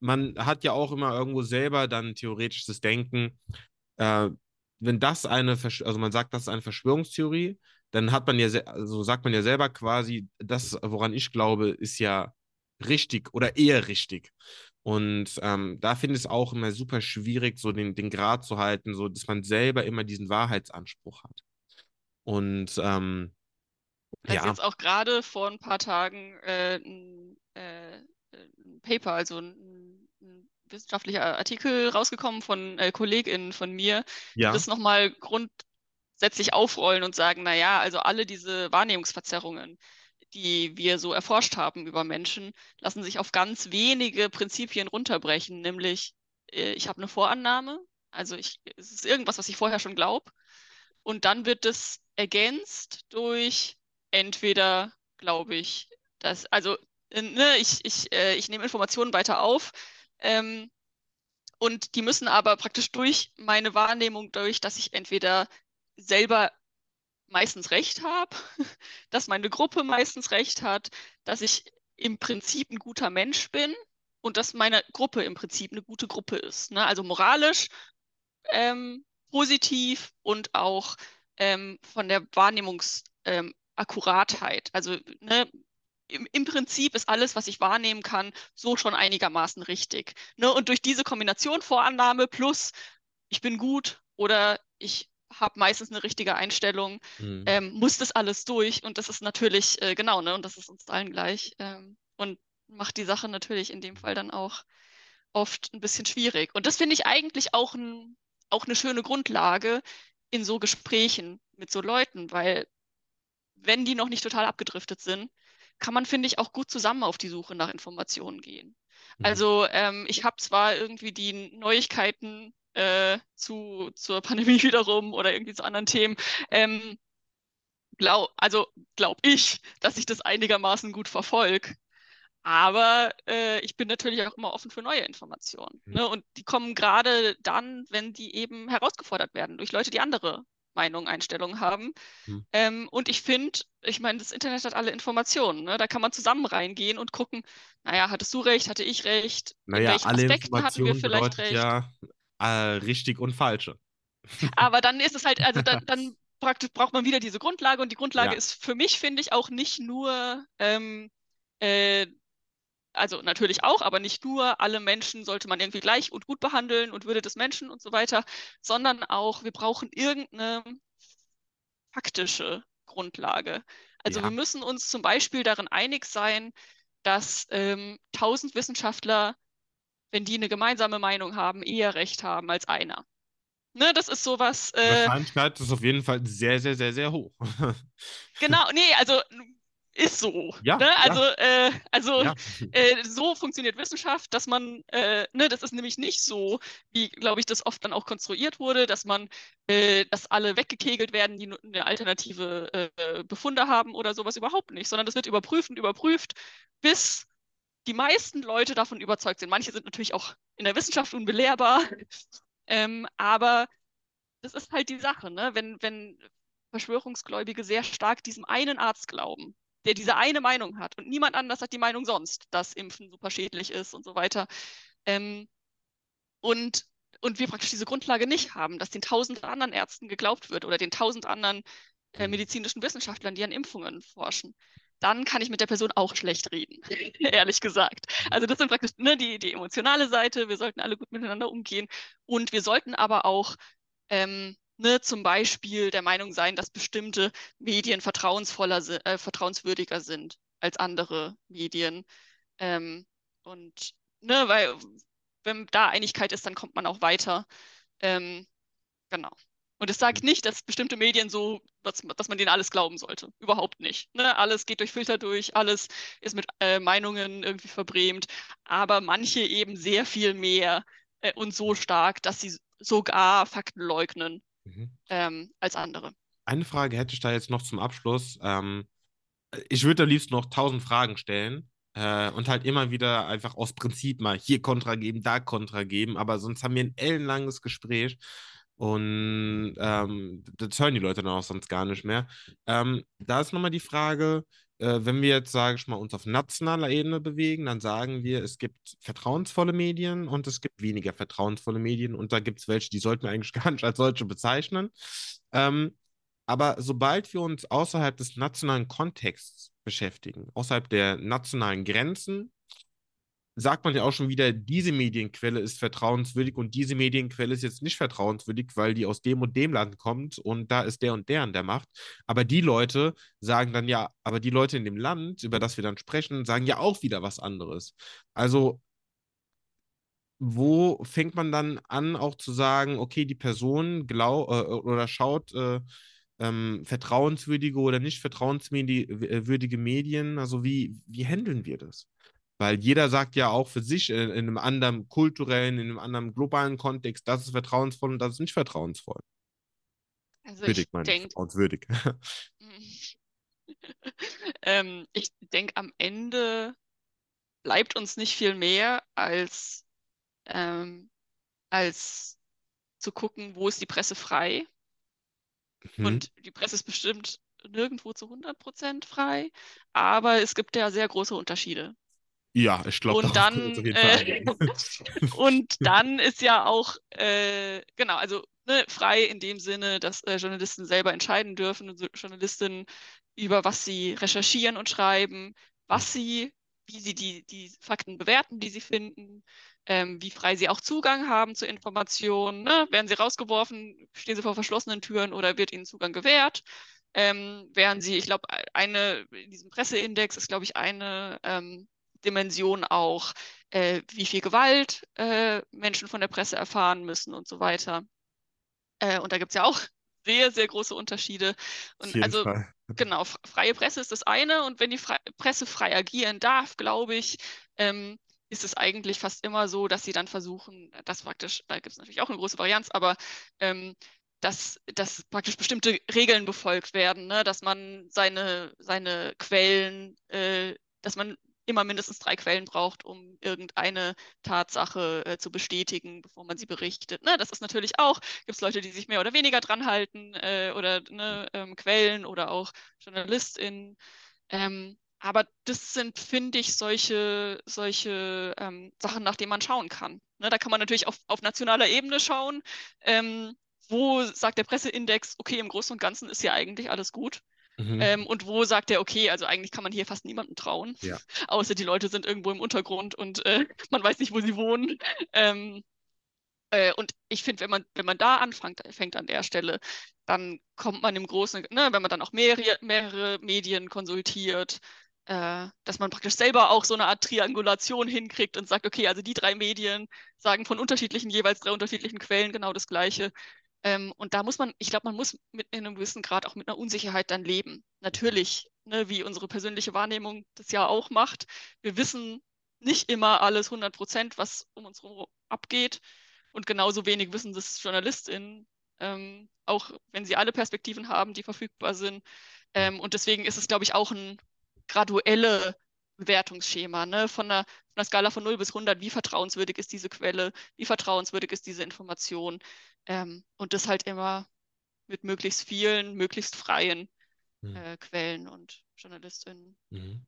S1: man hat ja auch immer irgendwo selber dann theoretisches Denken. Äh, wenn das eine, Versch also man sagt, das ist eine Verschwörungstheorie, dann hat man ja, also sagt man ja selber quasi, das, woran ich glaube, ist ja richtig oder eher richtig. Und ähm, da finde ich es auch immer super schwierig, so den, den Grad zu halten, so dass man selber immer diesen Wahrheitsanspruch hat. Und ähm,
S2: da ja. ist jetzt auch gerade vor ein paar Tagen äh, ein, äh, ein Paper, also ein, ein, wissenschaftlicher Artikel rausgekommen von äh, KollegInnen von mir, ja. die das nochmal grundsätzlich aufrollen und sagen, naja, also alle diese Wahrnehmungsverzerrungen, die wir so erforscht haben über Menschen, lassen sich auf ganz wenige Prinzipien runterbrechen, nämlich äh, ich habe eine Vorannahme, also ich, es ist irgendwas, was ich vorher schon glaube, und dann wird es ergänzt durch entweder glaube ich, dass, also ne, ich, ich, äh, ich nehme Informationen weiter auf. Ähm, und die müssen aber praktisch durch meine Wahrnehmung, durch, dass ich entweder selber meistens recht habe, dass meine Gruppe meistens recht hat, dass ich im Prinzip ein guter Mensch bin und dass meine Gruppe im Prinzip eine gute Gruppe ist. Ne? Also moralisch ähm, positiv und auch ähm, von der Wahrnehmungsakkuratheit. Ähm, also ne, im, im, Prinzip ist alles, was ich wahrnehmen kann, so schon einigermaßen richtig. Ne? Und durch diese Kombination Vorannahme plus ich bin gut oder ich habe meistens eine richtige Einstellung, mhm. ähm, muss das alles durch. Und das ist natürlich, äh, genau, ne? Und das ist uns allen gleich. Ähm, und macht die Sache natürlich in dem Fall dann auch oft ein bisschen schwierig. Und das finde ich eigentlich auch, ein, auch eine schöne Grundlage in so Gesprächen mit so Leuten, weil wenn die noch nicht total abgedriftet sind, kann man, finde ich, auch gut zusammen auf die Suche nach Informationen gehen.
S1: Mhm.
S2: Also ähm, ich habe zwar irgendwie die Neuigkeiten äh, zu, zur Pandemie wiederum oder irgendwie zu anderen Themen. Ähm, glaub, also glaube ich, dass ich das einigermaßen gut verfolge. Aber äh, ich bin natürlich auch immer offen für neue Informationen.
S1: Mhm.
S2: Ne? Und die kommen gerade dann, wenn die eben herausgefordert werden durch Leute, die andere Meinungen, Einstellungen haben.
S1: Mhm.
S2: Ähm, und ich finde, ich meine, das Internet hat alle Informationen. Ne? Da kann man zusammen reingehen und gucken, naja, hattest du recht, hatte ich recht? In
S1: Naja,
S2: welchen
S1: alle
S2: Aspekten hatten wir vielleicht
S1: bedeutet
S2: recht?
S1: ja äh, richtig und falsche.
S2: Aber dann ist es halt, also dann, dann praktisch braucht man wieder diese Grundlage und die Grundlage
S1: Ja.
S2: ist für mich, finde ich, auch nicht nur, ähm, äh, also natürlich auch, aber nicht nur, alle Menschen sollte man irgendwie gleich und gut behandeln und Würde des Menschen und so weiter, sondern auch, wir brauchen irgendeine faktische Grundlage. Also
S1: Ja.
S2: wir müssen uns zum Beispiel darin einig sein, dass ähm, tausend Wissenschaftler, wenn die eine gemeinsame Meinung haben, eher recht haben als einer. Ne, das ist sowas.
S1: Die
S2: Äh,
S1: Wahrscheinlichkeit ist auf jeden Fall sehr, sehr, sehr, sehr hoch.
S2: genau, nee, also ist so.
S1: Ja,
S2: ne?
S1: ja.
S2: Also, äh, also
S1: Ja.
S2: äh, so funktioniert Wissenschaft, dass man, äh, ne, das ist nämlich nicht so, wie, glaube ich, das oft dann auch konstruiert wurde, dass man, äh, dass alle weggekegelt werden, die eine alternative äh, Befunde haben oder sowas überhaupt nicht, sondern das wird überprüft und überprüft, bis die meisten Leute davon überzeugt sind. Manche sind natürlich auch in der Wissenschaft unbelehrbar, ähm, aber das ist halt die Sache, ne? Wenn, wenn Verschwörungsgläubige sehr stark diesem einen Arzt glauben, der diese eine Meinung hat und niemand anders hat die Meinung sonst, dass Impfen super schädlich ist und so weiter. Ähm, und, und wir praktisch diese Grundlage nicht haben, dass den tausend anderen Ärzten geglaubt wird oder den tausend anderen äh,
S1: Mhm.
S2: medizinischen Wissenschaftlern, die an Impfungen forschen. Dann kann ich mit der Person auch schlecht reden, ehrlich gesagt. Also das sind praktisch ne, die, die emotionale Seite. Wir sollten alle gut miteinander umgehen. Und wir sollten aber auch ähm, ne, zum Beispiel der Meinung sein, dass bestimmte Medien vertrauensvoller, äh, vertrauenswürdiger sind als andere Medien. Ähm, und ne, weil wenn da Einigkeit ist, dann kommt man auch weiter. Ähm, genau. Und es sagt nicht, dass bestimmte Medien so, dass, dass man denen alles glauben sollte. Überhaupt nicht. Ne? Alles geht durch Filter durch, alles ist mit äh, Meinungen irgendwie verbrämt, aber manche eben sehr viel mehr äh, und so stark, dass sie sogar Fakten leugnen
S1: Mhm.
S2: ähm, als andere.
S1: Eine Frage hätte ich da jetzt noch zum Abschluss. Ähm, ich würde am liebsten noch tausend Fragen stellen äh, und halt immer wieder einfach aus Prinzip mal hier Kontra geben, da Kontra geben, aber sonst haben wir ein ellenlanges Gespräch und ähm, das hören die Leute dann auch sonst gar nicht mehr. Ähm, da ist nochmal die Frage, äh, wenn wir jetzt, sage ich mal, uns auf nationaler Ebene bewegen, dann sagen wir, es gibt vertrauensvolle Medien und es gibt weniger vertrauensvolle Medien und da gibt es welche, die sollten wir eigentlich gar nicht als solche bezeichnen. Ähm, aber sobald wir uns außerhalb des nationalen Kontexts beschäftigen, außerhalb der nationalen Grenzen, sagt man ja auch schon wieder, diese Medienquelle ist vertrauenswürdig und diese Medienquelle ist jetzt nicht vertrauenswürdig, weil die aus dem und dem Land kommt und da ist der und der an der Macht. Aber die Leute sagen dann ja, aber die Leute in dem Land, über das wir dann sprechen, sagen ja auch wieder was anderes. Also wo fängt man dann an, auch zu sagen, okay, die Person glaub, äh, oder schaut äh, ähm, vertrauenswürdige oder nicht vertrauenswürdige Medien? Also wie, wie handeln wir das? Weil jeder sagt ja auch für sich in, in einem anderen kulturellen, in einem anderen globalen Kontext, das ist vertrauensvoll und das ist nicht vertrauensvoll.
S2: Also
S1: Würdig,
S2: ich, denke,
S1: vertrauenswürdig.
S2: ähm, ich denke, am Ende bleibt uns nicht viel mehr, als, ähm, als zu gucken, wo ist die Presse frei.
S1: Mhm.
S2: Und die Presse ist bestimmt nirgendwo zu 100% frei, aber es gibt ja sehr große Unterschiede.
S1: Ja, ich glaube,
S2: Und dann, äh, und dann ist ja auch, äh, genau, also ne, frei in dem Sinne, dass äh, Journalisten selber entscheiden dürfen und Journalistinnen über was sie recherchieren und schreiben, was sie, wie sie die, die Fakten bewerten, die sie finden, ähm, wie frei sie auch Zugang haben zu Informationen. Ne? Werden sie rausgeworfen, stehen sie vor verschlossenen Türen oder wird ihnen Zugang gewährt? Ähm, wären sie, ich glaube, eine, in diesem Presseindex ist, glaube ich, eine ähm, Dimension auch, äh, wie viel Gewalt äh, Menschen von der Presse erfahren müssen und so weiter. Äh, und da gibt es ja auch sehr, sehr große Unterschiede. Und also
S1: Fall.
S2: genau, freie Presse ist das eine und wenn die Fre Presse frei agieren darf, glaube ich, ähm, ist es eigentlich fast immer so, dass sie dann versuchen, das praktisch, da gibt es natürlich auch eine große Varianz, aber ähm, dass, dass praktisch bestimmte Regeln befolgt werden, ne? dass man seine, seine Quellen, äh, dass man immer mindestens drei Quellen braucht, um irgendeine Tatsache äh, zu bestätigen, bevor man sie berichtet. Ne? Das ist natürlich auch, gibt es Leute, die sich mehr oder weniger dran halten äh, oder ne, ähm, Quellen oder auch JournalistInnen. Ähm, aber das sind, finde ich, solche, solche ähm, Sachen, nach denen man schauen kann. Ne? Da kann man natürlich auf, auf nationaler Ebene schauen. Ähm, wo sagt der Presseindex, okay, im Großen und Ganzen ist ja eigentlich alles gut. Mhm. Ähm, und wo sagt er, okay, also eigentlich kann man hier fast niemandem trauen,
S1: ja.
S2: außer die Leute sind irgendwo im Untergrund und äh, man weiß nicht, wo sie wohnen. Ähm, äh, und ich finde, wenn man, wenn man da anfängt fängt an der Stelle, dann kommt man im Großen, ne, wenn man dann auch mehrere, mehrere Medien konsultiert, äh, dass man praktisch selber auch so eine Art Triangulation hinkriegt und sagt, okay, also die drei Medien sagen von unterschiedlichen, jeweils drei unterschiedlichen Quellen genau das Gleiche. Ähm, und da muss man, ich glaube, man muss mit in einem gewissen Grad auch mit einer Unsicherheit dann leben. Natürlich, ne, wie unsere persönliche Wahrnehmung das ja auch macht. Wir wissen nicht immer alles 100 Prozent, was um uns herum abgeht. Und genauso wenig wissen das JournalistInnen, ähm, auch wenn sie alle Perspektiven haben, die verfügbar sind. Ähm, und deswegen ist es, glaube ich, auch ein graduelle Bewertungsschema, ne? Von einer, von einer Skala von 0 bis 100, wie vertrauenswürdig ist diese Quelle, wie vertrauenswürdig ist diese Information. Ähm, und das halt immer mit möglichst vielen, möglichst freien hm. äh, Quellen und JournalistInnen.
S1: Mhm.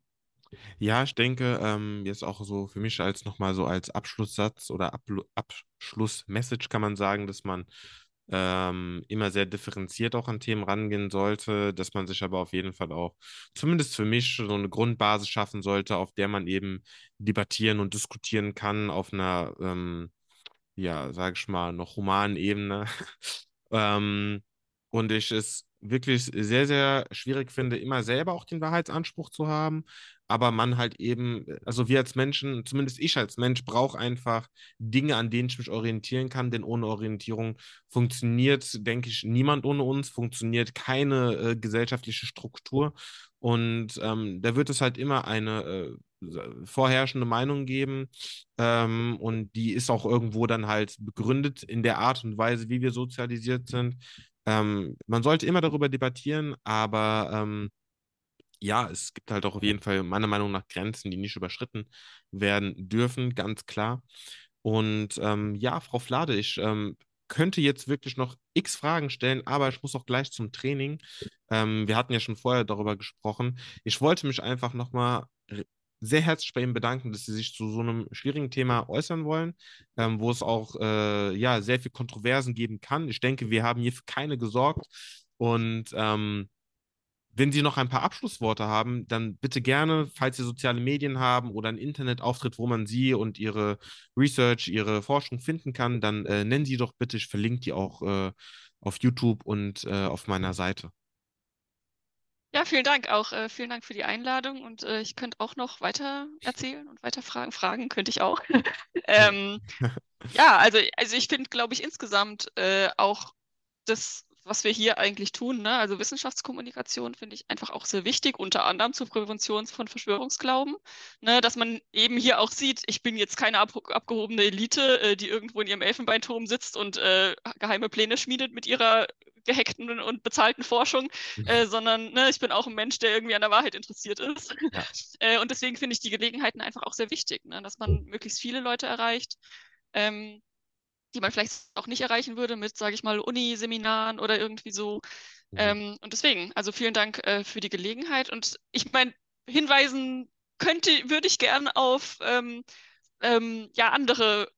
S1: Ja, ich denke, ähm, jetzt auch so für mich als nochmal so als Abschlusssatz oder Abschlussmessage kann man sagen, dass man ähm, immer sehr differenziert auch an Themen rangehen sollte, dass man sich aber auf jeden Fall auch, zumindest für mich, so eine Grundbasis schaffen sollte, auf der man eben debattieren und diskutieren kann auf einer, ähm, ja, sag ich mal, noch humanen Ebene. ähm, und ich es wirklich sehr, sehr schwierig finde, immer selber auch den Wahrheitsanspruch zu haben, aber man halt eben, also wir als Menschen, zumindest ich als Mensch, brauche einfach Dinge, an denen ich mich orientieren kann, denn ohne Orientierung funktioniert, denke ich, niemand ohne uns, funktioniert keine äh, gesellschaftliche Struktur und ähm, da wird es halt immer eine äh, vorherrschende Meinung geben ähm, und die ist auch irgendwo dann halt begründet in der Art und Weise, wie wir sozialisiert sind. Ähm, man sollte immer darüber debattieren, aber ähm, ja, es gibt halt auch auf jeden Fall meiner Meinung nach Grenzen, die nicht überschritten werden dürfen, ganz klar. Und ähm, ja, Frau Flade, ich ähm, könnte jetzt wirklich noch x Fragen stellen, aber ich muss auch gleich zum Training. Ähm, wir hatten ja schon vorher darüber gesprochen. Ich wollte mich einfach nochmal sehr herzlich bei Ihnen bedanken, dass Sie sich zu so einem schwierigen Thema äußern wollen, ähm, wo es auch äh, ja, sehr viel Kontroversen geben kann. Ich denke, wir haben hier für keine gesorgt. Und ähm, wenn Sie noch ein paar Abschlussworte haben, dann bitte gerne, falls Sie soziale Medien haben oder einen Internetauftritt, wo man Sie und Ihre Research, Ihre Forschung finden kann, dann äh, nennen Sie doch bitte, ich verlinke die auch äh, auf YouTube und äh, auf meiner Seite.
S2: Ja, vielen Dank auch. Äh, vielen Dank für die Einladung und äh, ich könnte auch noch weiter erzählen und weiter fragen. Fragen könnte ich auch. ähm, ja, also, also ich finde, glaube ich, insgesamt äh, auch das, was wir hier eigentlich tun, ne? also Wissenschaftskommunikation, finde ich einfach auch sehr wichtig, unter anderem zur Prävention von Verschwörungsglauben, ne? dass man eben hier auch sieht, ich bin jetzt keine ab abgehobene Elite, äh, die irgendwo in ihrem Elfenbeinturm sitzt und äh, geheime Pläne schmiedet mit ihrer gehackten und bezahlten Forschung, mhm. äh, sondern ne, ich bin auch ein Mensch, der irgendwie an der Wahrheit interessiert ist. Ja. äh, und deswegen finde ich die Gelegenheiten einfach auch sehr wichtig, ne, dass man möglichst viele Leute erreicht, ähm, die man vielleicht auch nicht erreichen würde mit, sage ich mal, Uni-Seminaren oder irgendwie so. Mhm. Ähm, und deswegen, also vielen Dank äh, für die Gelegenheit. Und ich meine, hinweisen könnte, würde ich gern auf ähm, ähm ja, andere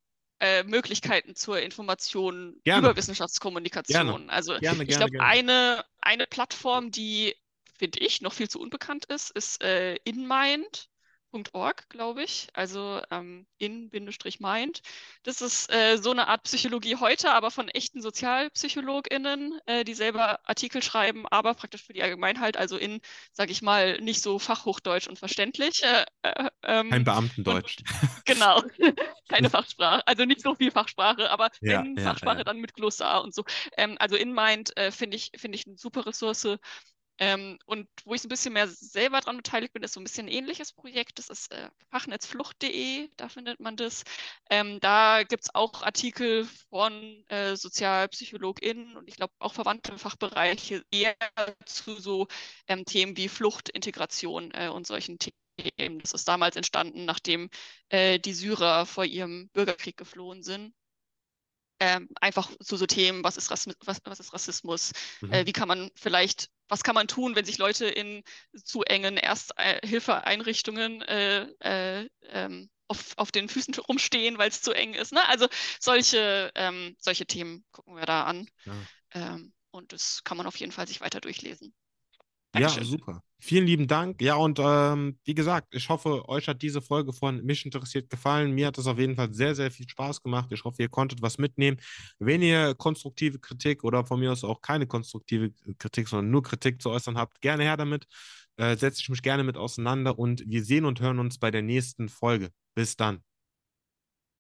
S2: äh, Möglichkeiten zur Information gerne. über Wissenschaftskommunikation. Gerne. Also gerne, ich glaube, eine, eine Plattform, die, finde ich, noch viel zu unbekannt ist, ist äh, InMind. Mind.org, glaube ich, also ähm, in-mind. Das ist äh, so eine Art Psychologie heute, aber von echten SozialpsychologInnen, äh, die selber Artikel schreiben, aber praktisch für die Allgemeinheit, also in, sage ich mal, nicht so fachhochdeutsch und verständlich. Äh,
S1: äh ähm, Kein Beamtendeutsch.
S2: Und, genau, keine Fachsprache, also nicht so viel Fachsprache, aber ja, wenn ja, Fachsprache, ja. dann mit Glossar und so. Ähm, also InMind äh, finde ich, find ich eine super Ressource. Ähm, und wo ich so ein bisschen mehr selber daran beteiligt bin, ist so ein bisschen ein ähnliches Projekt. Das ist äh, fachnetzflucht.de, da findet man das. Ähm, da gibt es auch Artikel von äh, SozialpsychologInnen und ich glaube auch verwandte Fachbereiche eher zu so ähm, Themen wie Flucht, Integration äh, und solchen Themen. Das ist damals entstanden, nachdem äh, die Syrer vor ihrem Bürgerkrieg geflohen sind ähm, einfach zu so Themen, was ist, Rassismus, was, was ist Rassismus, äh, mhm. äh, wie kann man vielleicht, was kann man tun, wenn sich Leute in zu engen Ersthilfeeinrichtungen äh, äh, ähm, auf, auf den Füßen rumstehen, weil es zu eng ist. Ne? Also solche, ähm, solche Themen gucken wir da an. Ja. Ähm, und das kann man auf jeden Fall sich weiter durchlesen.
S1: Dankeschön. Ja, super. Vielen lieben Dank. Ja, und ähm, wie gesagt, ich hoffe, euch hat diese Folge von Mich interessiert gefallen. Mir hat es auf jeden Fall sehr, sehr viel Spaß gemacht. Ich hoffe, ihr konntet was mitnehmen. Wenn ihr konstruktive Kritik oder von mir aus auch keine konstruktive Kritik, sondern nur Kritik zu äußern habt, gerne her damit. Äh, setze ich mich gerne mit auseinander und wir sehen und hören uns bei der nächsten Folge. Bis dann.